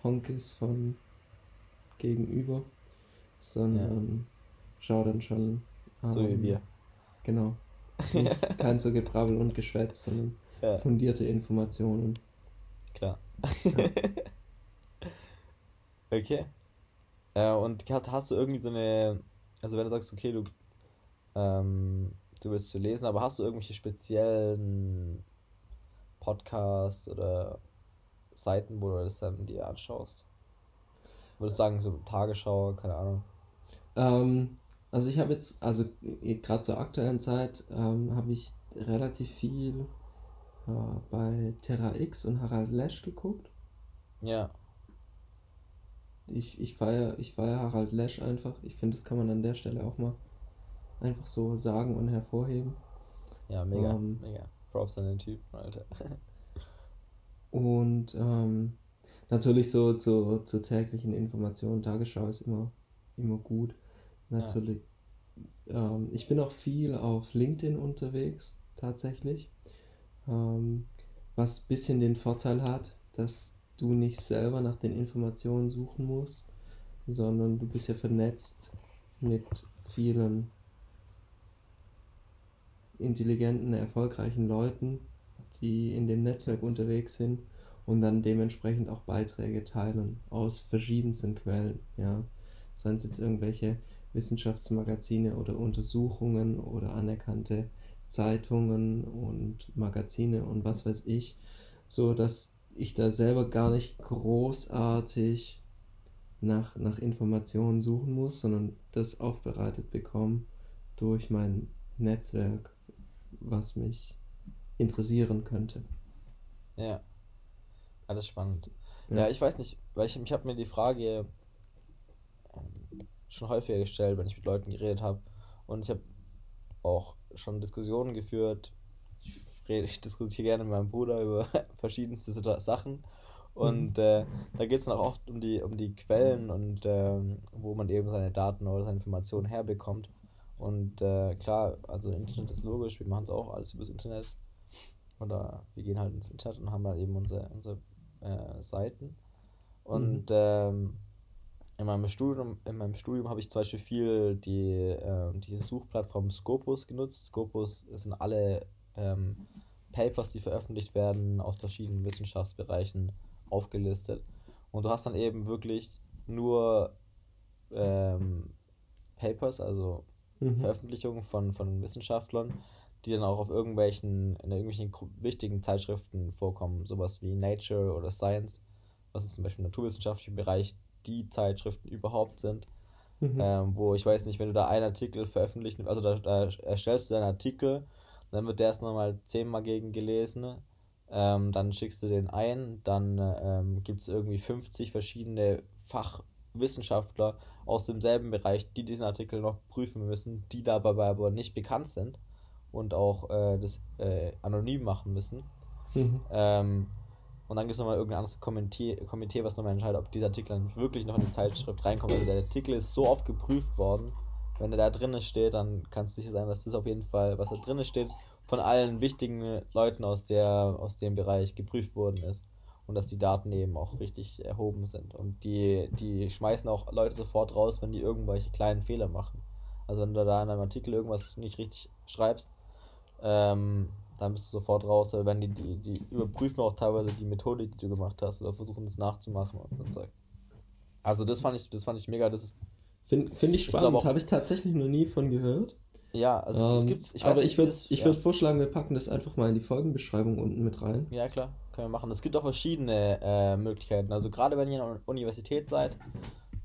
Honk ist von gegenüber, sondern schau dann schon. So wie ähm, wir. Genau. Kein so Gebrabbel und Geschwätz, sondern Ja, fundierte Informationen. klar. okay. Äh, und hast, du irgendwie so eine, also wenn du sagst, okay, du, ähm, du willst zu lesen, aber hast du irgendwelche speziellen Podcasts oder Seiten, wo du das dann dir anschaust? Würdest du sagen, so Tagesschau, keine Ahnung. Ähm, also ich habe jetzt, also gerade zur aktuellen Zeit, ähm, habe ich relativ viel äh, bei Terra X und Harald Lesch geguckt. Ja, Ich, ich feiere ich feier Harald Lesch einfach. Ich finde, das kann man an der Stelle auch mal einfach so sagen und hervorheben. ja, mega, Ähm. mega. Props an den Typen, Alter. Und ähm, natürlich so zu, zur täglichen Information, Tagesschau ist immer, immer gut. Natürlich. Ähm, ich bin auch viel auf LinkedIn unterwegs, tatsächlich. Ähm, was ein bisschen den Vorteil hat, dass du nicht selber nach den Informationen suchen musst, sondern du bist ja vernetzt mit vielen intelligenten, erfolgreichen Leuten, die in dem Netzwerk unterwegs sind und dann dementsprechend auch Beiträge teilen aus verschiedensten Quellen, ja. Seien es jetzt irgendwelche Wissenschaftsmagazine oder Untersuchungen oder anerkannte Zeitungen und Magazine und was weiß ich, so dass ich da selber gar nicht großartig nach, nach Informationen suchen muss, sondern das aufbereitet bekomme durch mein Netzwerk, was mich interessieren könnte. Ja. Alles spannend. Ja. Ja, ich weiß nicht, weil ich, ich habe mir die Frage ähm, schon häufiger gestellt, wenn ich mit Leuten geredet habe. Und ich habe auch schon Diskussionen geführt. Ich, rede, ich diskutiere gerne mit meinem Bruder über verschiedenste Sachen. Und äh, da geht es dann auch oft um die, um die Quellen und ähm, wo man eben seine Daten oder seine Informationen herbekommt. Und äh, klar, also Internet ist logisch, wir machen es auch alles übers Internet. Oder wir gehen halt ins Internet und haben dann eben unsere, unsere äh, Seiten. Und ähm, in meinem Studium, in meinem Studium habe ich zum Beispiel viel die, ähm, diese Suchplattform Scopus genutzt. Scopus sind alle ähm, Papers, die veröffentlicht werden, aus verschiedenen Wissenschaftsbereichen aufgelistet. Und du hast dann eben wirklich nur ähm, Papers, also Mhm. Veröffentlichungen von, von Wissenschaftlern, die dann auch auf irgendwelchen, in irgendwelchen wichtigen Zeitschriften vorkommen, sowas wie Nature oder Science, was ist zum Beispiel im naturwissenschaftlichen Bereich die Zeitschriften überhaupt sind, Mhm. ähm, wo ich weiß nicht, wenn du da einen Artikel veröffentlichen, also da, da erstellst du deinen Artikel, dann wird der erst nochmal zehnmal gegen gelesen, ähm, dann schickst du den ein, dann ähm, gibt es irgendwie 50 verschiedene Fachwissenschaftler aus demselben Bereich, die diesen Artikel noch prüfen müssen, die dabei aber nicht bekannt sind und auch äh, das äh, anonym machen müssen. Mhm. Ähm, und dann gibt es nochmal irgendein anderes Komitee, Komitee was nochmal entscheidet, ob dieser Artikel dann wirklich noch in die Zeitschrift reinkommt. Also der Artikel ist so oft geprüft worden, wenn der da drinnen steht, dann kann es sicher sein, dass das auf jeden Fall, was da drinnen steht, von allen wichtigen Leuten aus, der, aus dem Bereich geprüft worden ist. Und dass die Daten eben auch richtig erhoben sind. Und die, die schmeißen auch Leute sofort raus, wenn die irgendwelche kleinen Fehler machen. Also wenn du da in einem Artikel irgendwas nicht richtig schreibst, ähm, dann bist du sofort raus. Oder wenn die, die, die überprüfen auch teilweise die Methode, die du gemacht hast, oder versuchen das nachzumachen und so Zeug. Also das fand ich, das fand ich mega. Das ist, Finde find ich Ich spannend, habe ich tatsächlich noch nie von gehört. ja, also es Ähm, gibt's. Ich aber weiß ich nicht, würde ich ja. würd vorschlagen, wir packen das einfach mal in die Folgenbeschreibung unten mit rein. Ja, klar, können wir machen. Es gibt auch verschiedene äh, Möglichkeiten. Also gerade wenn ihr an der Universität seid,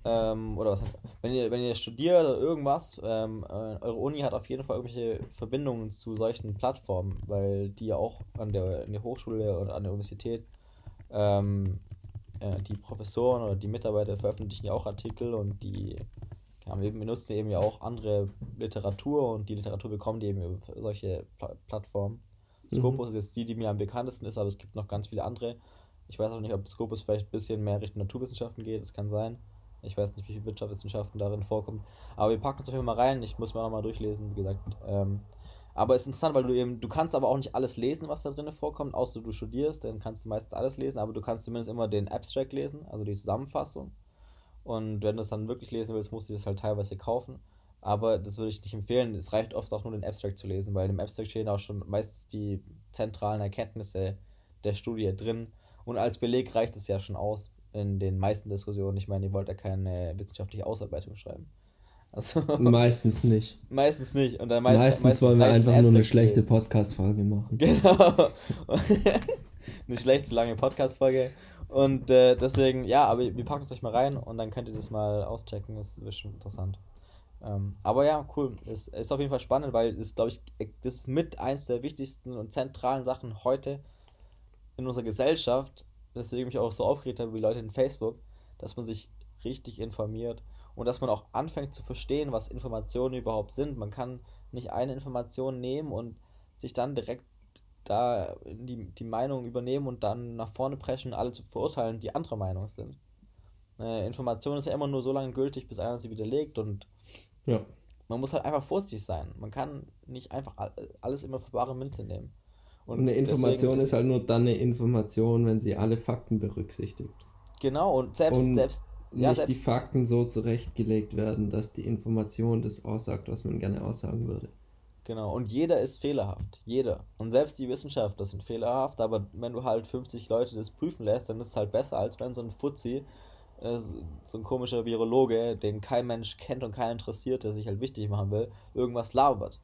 ähm, oder was, wenn ihr, wenn ihr studiert oder irgendwas, ähm, äh, eure Uni hat auf jeden Fall irgendwelche Verbindungen zu solchen Plattformen, weil die ja auch an der, an der Hochschule oder an der Universität, ähm, äh, die Professoren oder die Mitarbeiter veröffentlichen ja auch Artikel und die haben eben, benutzen eben ja auch andere Literatur und die Literatur bekommen die eben über solche Pla Plattformen. Mhm. Scopus ist jetzt die, die mir am bekanntesten ist, aber es gibt noch ganz viele andere. Ich weiß auch nicht, ob Scopus vielleicht ein bisschen mehr Richtung Naturwissenschaften geht, das kann sein. Ich weiß nicht, wie viel Wirtschaftswissenschaften darin vorkommt. Aber wir packen es auf jeden Fall mal rein. Ich muss mir auch mal durchlesen, wie gesagt. Ähm, aber es ist interessant, weil du eben, du kannst aber auch nicht alles lesen, was da drin vorkommt, außer du studierst, dann kannst du meistens alles lesen, aber du kannst zumindest immer den Abstract lesen, also die Zusammenfassung. Und wenn du es dann wirklich lesen willst, musst du das halt teilweise kaufen. Aber das würde ich nicht empfehlen. Es reicht oft auch nur den Abstract zu lesen, weil im Abstract stehen auch schon meistens die zentralen Erkenntnisse der Studie drin. Und als Beleg reicht es ja schon aus in den meisten Diskussionen. Ich meine, ihr wollt ja keine wissenschaftliche Ausarbeitung schreiben. Also, meistens nicht. Meistens nicht. Und dann meist, meistens, meistens wollen wir einfach nur eine schlechte Podcast-Folge machen. Genau. eine schlechte, lange Podcast-Folge. Und äh, deswegen, ja, aber wir packen es euch mal rein und dann könnt ihr das mal auschecken. Das ist schon interessant. Ähm, aber ja, cool. Es ist auf jeden Fall spannend, weil es, glaube ich, das ist mit eins der wichtigsten und zentralen Sachen heute in unserer Gesellschaft. Deswegen mich auch so aufgeregt habe, wie Leute in Facebook, dass man sich richtig informiert und dass man auch anfängt zu verstehen, was Informationen überhaupt sind. Man kann nicht eine Information nehmen und sich dann direkt da die, die Meinung übernehmen und dann nach vorne preschen alle zu verurteilen, die anderer Meinung sind. Äh, Information ist ja immer nur so lange gültig, bis einer sie widerlegt und ja. man muss halt einfach vorsichtig sein. Man kann nicht einfach alles immer für bare Münze nehmen. Und eine Information ist, ist halt nur dann eine Information, wenn sie alle Fakten berücksichtigt. Genau, und selbst, und selbst ja, nicht die Fakten so zurechtgelegt werden, dass die Information das aussagt, was man gerne aussagen würde. Genau, und jeder ist fehlerhaft. Jeder. Und selbst die Wissenschaftler sind fehlerhaft, aber wenn du halt 50 Leute das prüfen lässt, dann ist es halt besser, als wenn so ein Fuzzi, äh, so ein komischer Virologe, den kein Mensch kennt und keiner interessiert, der sich halt wichtig machen will, irgendwas labert.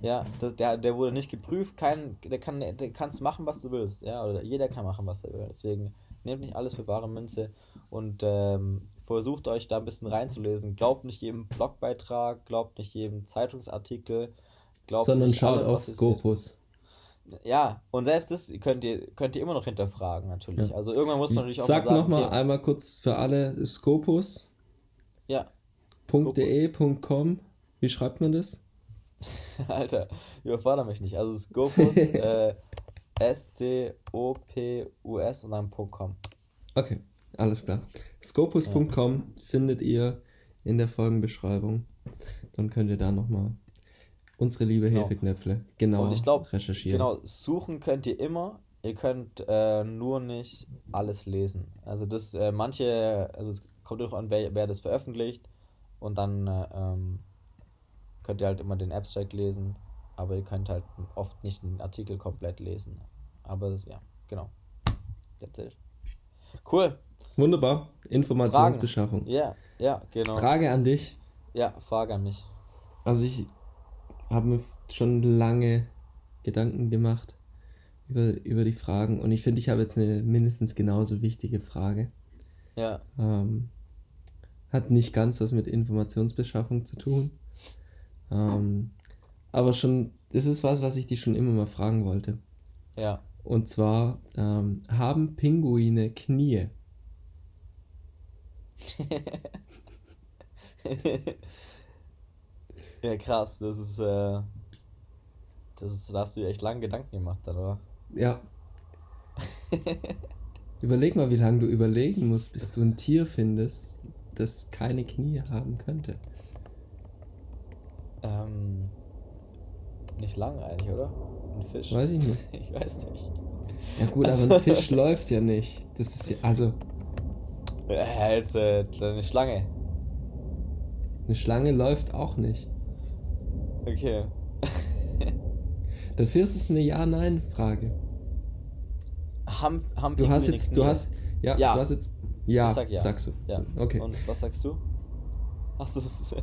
Ja, das, der, der wurde nicht geprüft, kein, der kann der kannst machen, was du willst. Ja, oder jeder kann machen, was er will. Deswegen nehmt nicht alles für bare Münze und ähm, versucht euch da ein bisschen reinzulesen. Glaubt nicht jedem Blogbeitrag, glaubt nicht jedem Zeitungsartikel, glaubt sondern schaut allem, auf Scopus. Ja, und selbst das könnt ihr, könnt ihr immer noch hinterfragen, natürlich. Ja. Also irgendwann muss man natürlich auch Sag mal sagen, nochmal okay, einmal kurz für alle Scopus. Ja. .de.com. Wie schreibt man das? Alter, überfordere mich nicht. Also Scopus, äh, S-C-O-P-U-S und dann .com. Okay, alles klar. Scopus.com ja. findet ihr in der Folgenbeschreibung. Dann könnt ihr da nochmal unsere liebe genau. Hefeknöpfle genau und ich glaub, recherchieren. Genau, suchen könnt ihr immer. Ihr könnt äh, nur nicht alles lesen. Also das, äh, manche, also es kommt auch an, wer, wer das veröffentlicht. Und dann äh, ähm, könnt ihr halt immer den Abstract lesen. Aber ihr könnt halt oft nicht den Artikel komplett lesen. Aber ja, genau. That's it. Cool. Wunderbar. Informationsbeschaffung. Ja, ja, genau. Frage an dich. Ja, Frage an mich. Also ich habe mir schon lange Gedanken gemacht über, über die Fragen und ich finde, ich habe jetzt eine mindestens genauso wichtige Frage. Ja. Ähm, hat nicht ganz was mit Informationsbeschaffung zu tun. Ähm, aber schon, das ist was, was ich dich schon immer mal fragen wollte. Ja. Und zwar, ähm, haben Pinguine Knie? ja, krass, das ist, äh, das ist, da hast du dir echt lange Gedanken gemacht, oder? Ja. Überleg mal, wie lange du überlegen musst, bis du ein Tier findest, das keine Knie haben könnte. Ähm, nicht lang eigentlich, oder? Ein Fisch. Weiß ich nicht. ich weiß nicht. Ja gut, aber ein Fisch läuft ja nicht. Das ist ja, also. Ja, jetzt äh, eine Schlange. Eine Schlange läuft auch nicht. Okay. Dafür ist es eine Ja-Nein-Frage. Haben, haben du hast jetzt, du hast, ja, ja, du hast jetzt, ja, sag ja. sagst du. Ja. Okay. Und was sagst du? Hast du das?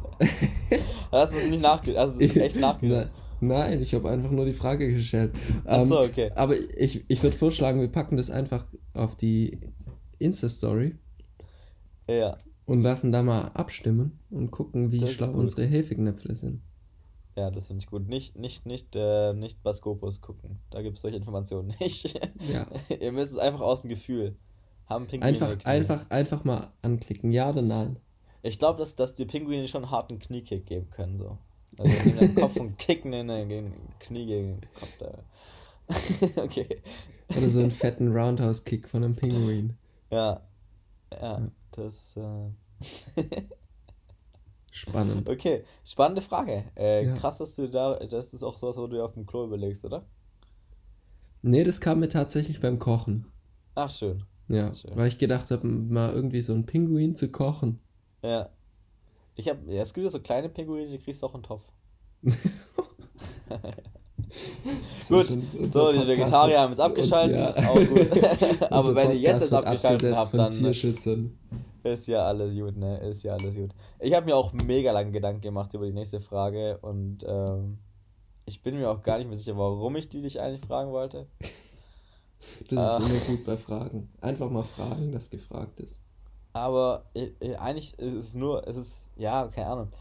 hast du das nicht nachgedacht? Hast du echt nachgedacht? Nein, ich habe einfach nur die Frage gestellt. Achso, ähm, okay. Aber ich, ich würde vorschlagen, wir packen das einfach auf die Insta-Story. Ja. Und lassen da mal abstimmen und gucken, wie schlau unsere Hefeknöpfe sind. Ja, das finde ich gut. Nicht, nicht, nicht, äh, nicht bei Scopus gucken. Da gibt es solche Informationen nicht. Ja. Ihr müsst es einfach aus dem Gefühl. Haben Pinguine einfach, einfach, einfach mal anklicken, ja oder nein. Ich glaube, dass, dass die Pinguine schon einen harten Kniekick geben können, so. Also in den Kopf und kicken in den Knie gegen den Kopf da. okay. Oder so einen fetten Roundhouse-Kick von einem Pinguin. Ja. Ja, das. Äh... Spannend. Okay, spannende Frage. Äh, Ja. Krass, dass du da. Das ist auch sowas, wo du dir auf dem Klo überlegst, oder? Nee, das kam mir tatsächlich beim Kochen. Ach, schön. Ja, Schön. weil ich gedacht habe, mal irgendwie so einen Pinguin zu kochen. Ja. Ich hab. Ja, es gibt ja so kleine Pinguine, die kriegst du auch in den Topf. Gut, So, die Podcast Vegetarier haben jetzt abgeschaltet. uns- Auch gut. Aber wenn ihr jetzt wird abgeschaltet habt, dann Tierschützern. ist ja alles gut, ne? Ist ja alles gut. Ich habe mir auch mega lange Gedanken gemacht über die nächste Frage und ähm, ich bin mir auch gar nicht mehr sicher, warum ich die dich eigentlich fragen wollte. Das Ah. ist immer gut bei Fragen. Einfach mal fragen, das gefragt ist. Aber äh, äh, eigentlich ist es nur, es ist, ja, keine Ahnung.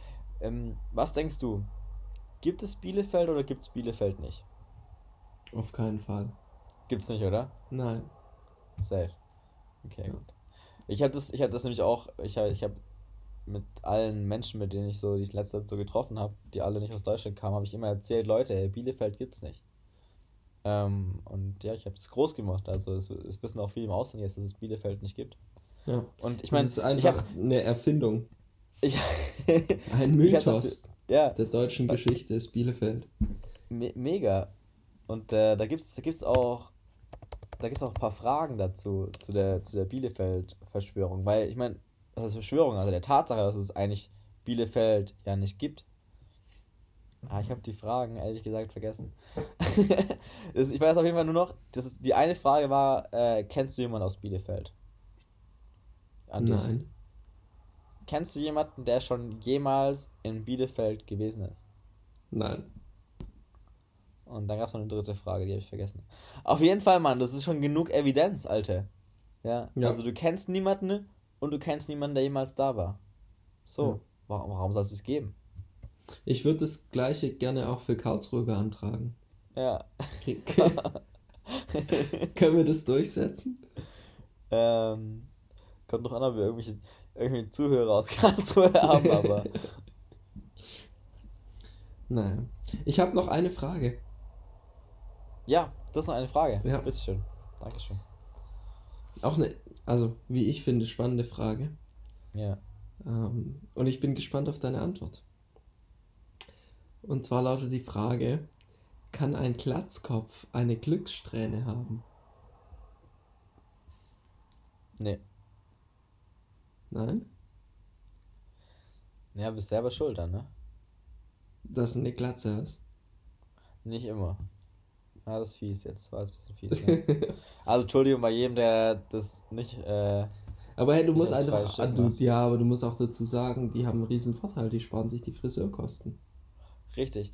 Ähm, was denkst du? Gibt es Bielefeld oder gibt es Bielefeld nicht? Auf keinen Fall. Gibt's nicht, oder? Nein. Safe. Okay, Ja. gut. Ich habe das, ich hab das nämlich auch, ich habe ich hab mit allen Menschen, mit denen ich so die letzte Zeit so getroffen habe, die alle nicht aus Deutschland kamen, habe ich immer erzählt, Leute, ey, Bielefeld gibt's nicht. Ähm, und ja, ich habe es groß gemacht. Also es, es wissen auch viele im Ausland jetzt, dass es Bielefeld nicht gibt. Ja. Und ich meine, das ist einfach hab, eine Erfindung. ich, Ein Mythos ja, der deutschen Geschichte ist Bielefeld. me mega. Und äh, da gibt's, da gibt's auch, da gibt's auch ein paar Fragen dazu, zu der, zu der Bielefeld-Verschwörung. Weil, ich meine, was ist Verschwörung? Also der Tatsache, dass es eigentlich Bielefeld ja nicht gibt. Ah, ich habe die Fragen ehrlich gesagt vergessen. Das- ich weiß auf jeden Fall nur noch, das ist, die eine Frage war, äh, kennst du jemanden aus Bielefeld? An dich. Nein. Kennst du jemanden, der schon jemals in Bielefeld gewesen ist? Nein. Und dann gab es noch eine dritte Frage, die habe ich vergessen. Auf jeden Fall, Mann, das ist schon genug Evidenz, Alter. Ja, Ja. also du kennst niemanden und du kennst niemanden, der jemals da war. So, Ja. warum, warum soll es das geben? Ich würde das gleiche gerne auch für Karlsruhe beantragen. Ja. Können wir das durchsetzen? ähm, kommt noch an, ob wir irgendwelche, irgendwelche Zuhörer aus Karlsruhe haben, aber. Naja. Ich habe noch eine Frage. Ja, das ist noch eine Frage. Ja. Bitteschön. Dankeschön. Auch eine, also wie ich finde, spannende Frage. Ja. Ähm, und ich bin gespannt auf deine Antwort. Und zwar lautet die Frage: Kann ein Glatzkopf eine Glückssträhne haben? Nee. Nein? Ja, bist selber schuld dann, ne? Dass du eine Glatze hast. Nicht immer. Ja, das ist fies jetzt. War jetzt ein bisschen fies. Ne? Also Entschuldigung bei jedem, der das nicht. Äh, Aber hey, du musst einfach. ah, Du, ja, aber du musst auch dazu sagen, die haben einen riesen Vorteil, die sparen sich die Friseurkosten. richtig.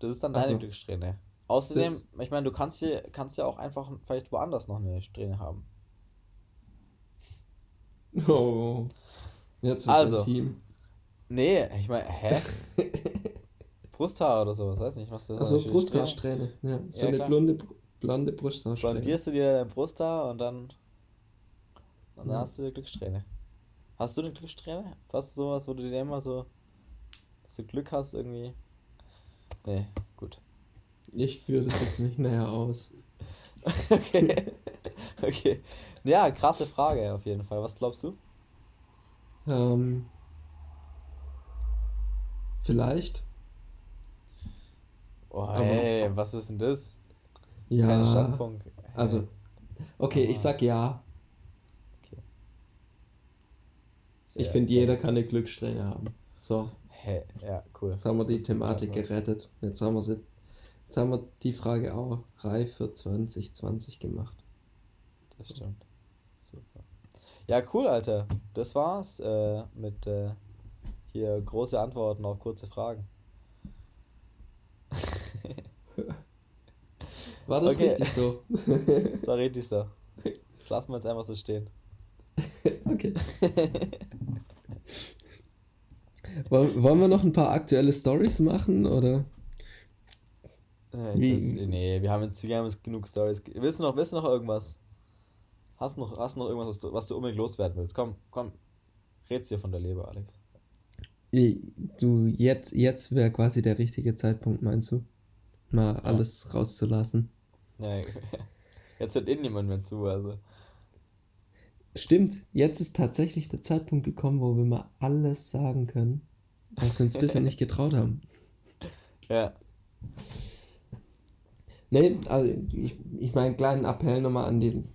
Das ist dann deine Also, Glückssträhne. Außerdem, ich meine, du kannst hier kannst ja auch einfach vielleicht woanders noch eine Strähne haben. Oh. Jetzt wird's Also. intim. Nee, ich meine, hä? Brusthaar oder sowas, weiß nicht, was das Also ist. Brusthaarsträhne. Ja, so Ja, eine klar. blonde, blonde Brusthaarsträhne. Blondierst du dir dein Brusthaar und dann. Und dann Ja. hast du die Glückssträhne. Hast du eine Glückssträhne? Hast du sowas, wo du dir immer so. dass du Glück hast irgendwie? Nee, gut. Ich führe das jetzt nicht näher aus. Okay. okay. Ja, krasse Frage auf jeden Fall. Was glaubst du? Ähm, vielleicht. Oh, Aber- was ist denn das? Kein Ja. Standpunkt. Also, okay, ich Aber- sag ja. Sehr- Ich finde, jeder kann eine Glückssträhne haben. So, Hä, ja, cool. jetzt haben wir die Das Thematik gerettet. Jetzt haben wir sie. Jetzt haben wir die Frage auch reif für 2020 gemacht. Das stimmt. Ja, cool, Alter. Das war's äh, mit äh, hier große Antworten auf kurze Fragen. War das Okay. richtig so? Das war richtig so. Das lassen wir jetzt einfach so stehen. okay. Woll- Wollen wir noch ein paar aktuelle Stories machen oder? Äh, Das, nee, wir haben jetzt, wir haben jetzt genug Stories. Willst du noch, willst du noch irgendwas? Hast du noch, hast noch irgendwas, was du, was du unbedingt loswerden willst? Komm, komm. Red's dir von der Leber, Alex. Du, jetzt, jetzt wäre quasi der richtige Zeitpunkt, meinst du? Mal alles rauszulassen. Ja, Jetzt hört eh niemand mehr zu, also. Stimmt, jetzt ist tatsächlich der Zeitpunkt gekommen, wo wir mal alles sagen können, was wir uns bisher nicht getraut haben. Ja. Nee, also ich, ich meine, kleinen Appell nochmal an den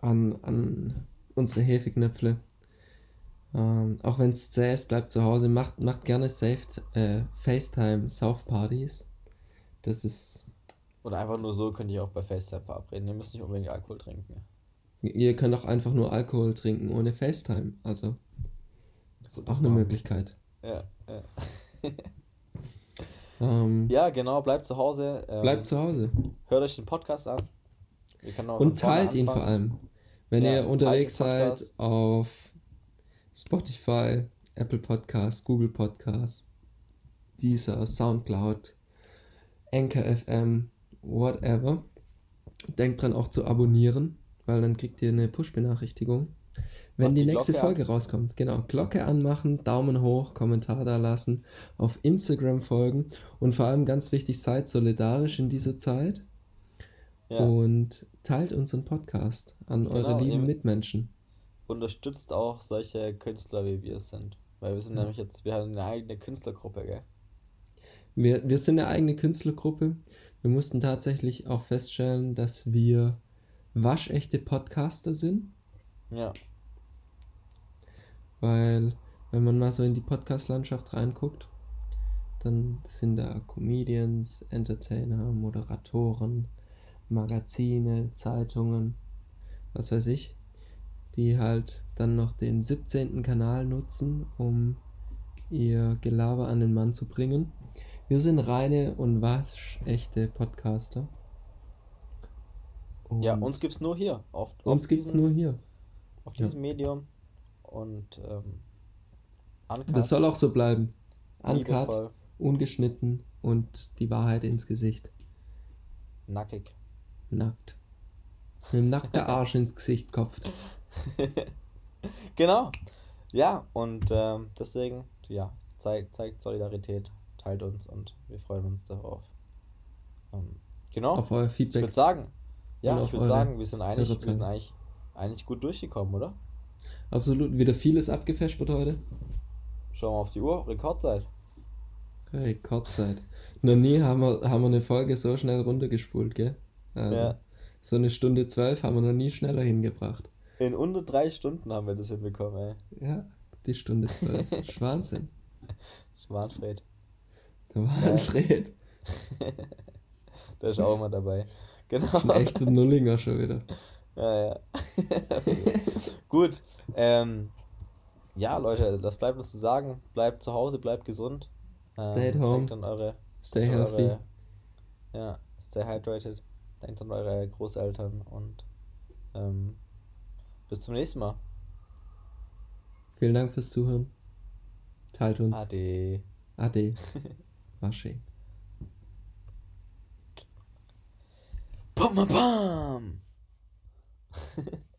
an, an unsere Hefeknöpfe. Ähm, auch wenn es zäh ist, bleibt zu Hause, macht, macht gerne saved, äh, FaceTime South Parties. Das ist. Oder einfach nur so könnt ihr auch bei FaceTime verabreden. Ihr müsst nicht unbedingt Alkohol trinken. Ihr könnt auch einfach nur Alkohol trinken ohne FaceTime. Also. Das ist auch eine Möglichkeit. Ja, ja. Ähm, ja, genau, bleibt zu Hause. Ähm, bleibt zu Hause. Hört euch den Podcast an. Und teilt ihn vor allem. Wenn ja, ihr unterwegs seid auf Spotify, Apple Podcasts, Google Podcasts, Deezer, Soundcloud, Anchor FM, whatever. Denkt dran auch zu abonnieren, weil dann kriegt ihr eine Push-Benachrichtigung wenn die, die nächste Folge an. rauskommt. Genau, Glocke anmachen, Daumen hoch, Kommentar da lassen, auf Instagram folgen und vor allem ganz wichtig, seid solidarisch in dieser Zeit ja. und teilt unseren Podcast an genau, eure lieben Mitmenschen. Unterstützt auch solche Künstler, wie wir sind. Weil wir sind ja. nämlich jetzt, wir haben eine eigene Künstlergruppe, gell? Wir, wir sind eine eigene Künstlergruppe. Wir mussten tatsächlich auch feststellen, dass wir waschechte Podcaster sind. Ja. Weil, wenn man mal so in die Podcast-Landschaft reinguckt, dann sind da Comedians, Entertainer, Moderatoren, Magazine, Zeitungen, was weiß ich, die halt dann noch den 17. Kanal nutzen, um ihr Gelaber an den Mann zu bringen. Wir sind reine und waschechte Podcaster. Und ja, uns gibt's nur hier. Auf, uns auf gibt's diesen, nur hier. Auf diesem ja. Medium und ähm, uncut. Das soll auch so bleiben. Uncut, ungeschnitten und die Wahrheit ins Gesicht. Nackig. Nackt. Mit dem nackten Arsch ins Gesicht kopft. genau. Ja, und ähm, deswegen, ja, zeigt, zeigt Solidarität, teilt uns und wir freuen uns darauf. Ähm, genau. Auf euer Feedback. Ich würde sagen, ja, ich würde sagen, wir sind, eigentlich, wir sind eigentlich, eigentlich gut durchgekommen, oder? Absolut. Wieder vieles abgefespert heute. Schauen wir auf die Uhr. Rekordzeit. Rekordzeit. Noch nie haben wir, haben wir eine Folge so schnell runtergespult, gell? Also, ja. So eine Stunde zwölf haben wir noch nie schneller hingebracht. In unter drei Stunden haben wir das hinbekommen, ey. Ja, die Stunde zwölf. Schwahnsinn. Schwanfred. Der. Der ist auch immer dabei. Genau. Ein echter Nullinger schon wieder. Ja, ja. Gut. Ähm, ja, Leute, das bleibt uns zu sagen. Bleibt zu Hause, bleibt gesund. Ähm, stay at home. Denkt an eure. Stay healthy. Eure, ja, stay hydrated. Denkt an eure Großeltern und ähm, bis zum nächsten Mal. Vielen Dank fürs Zuhören. Teilt uns. Ade. Ade. War schön. Pam, pam, pam.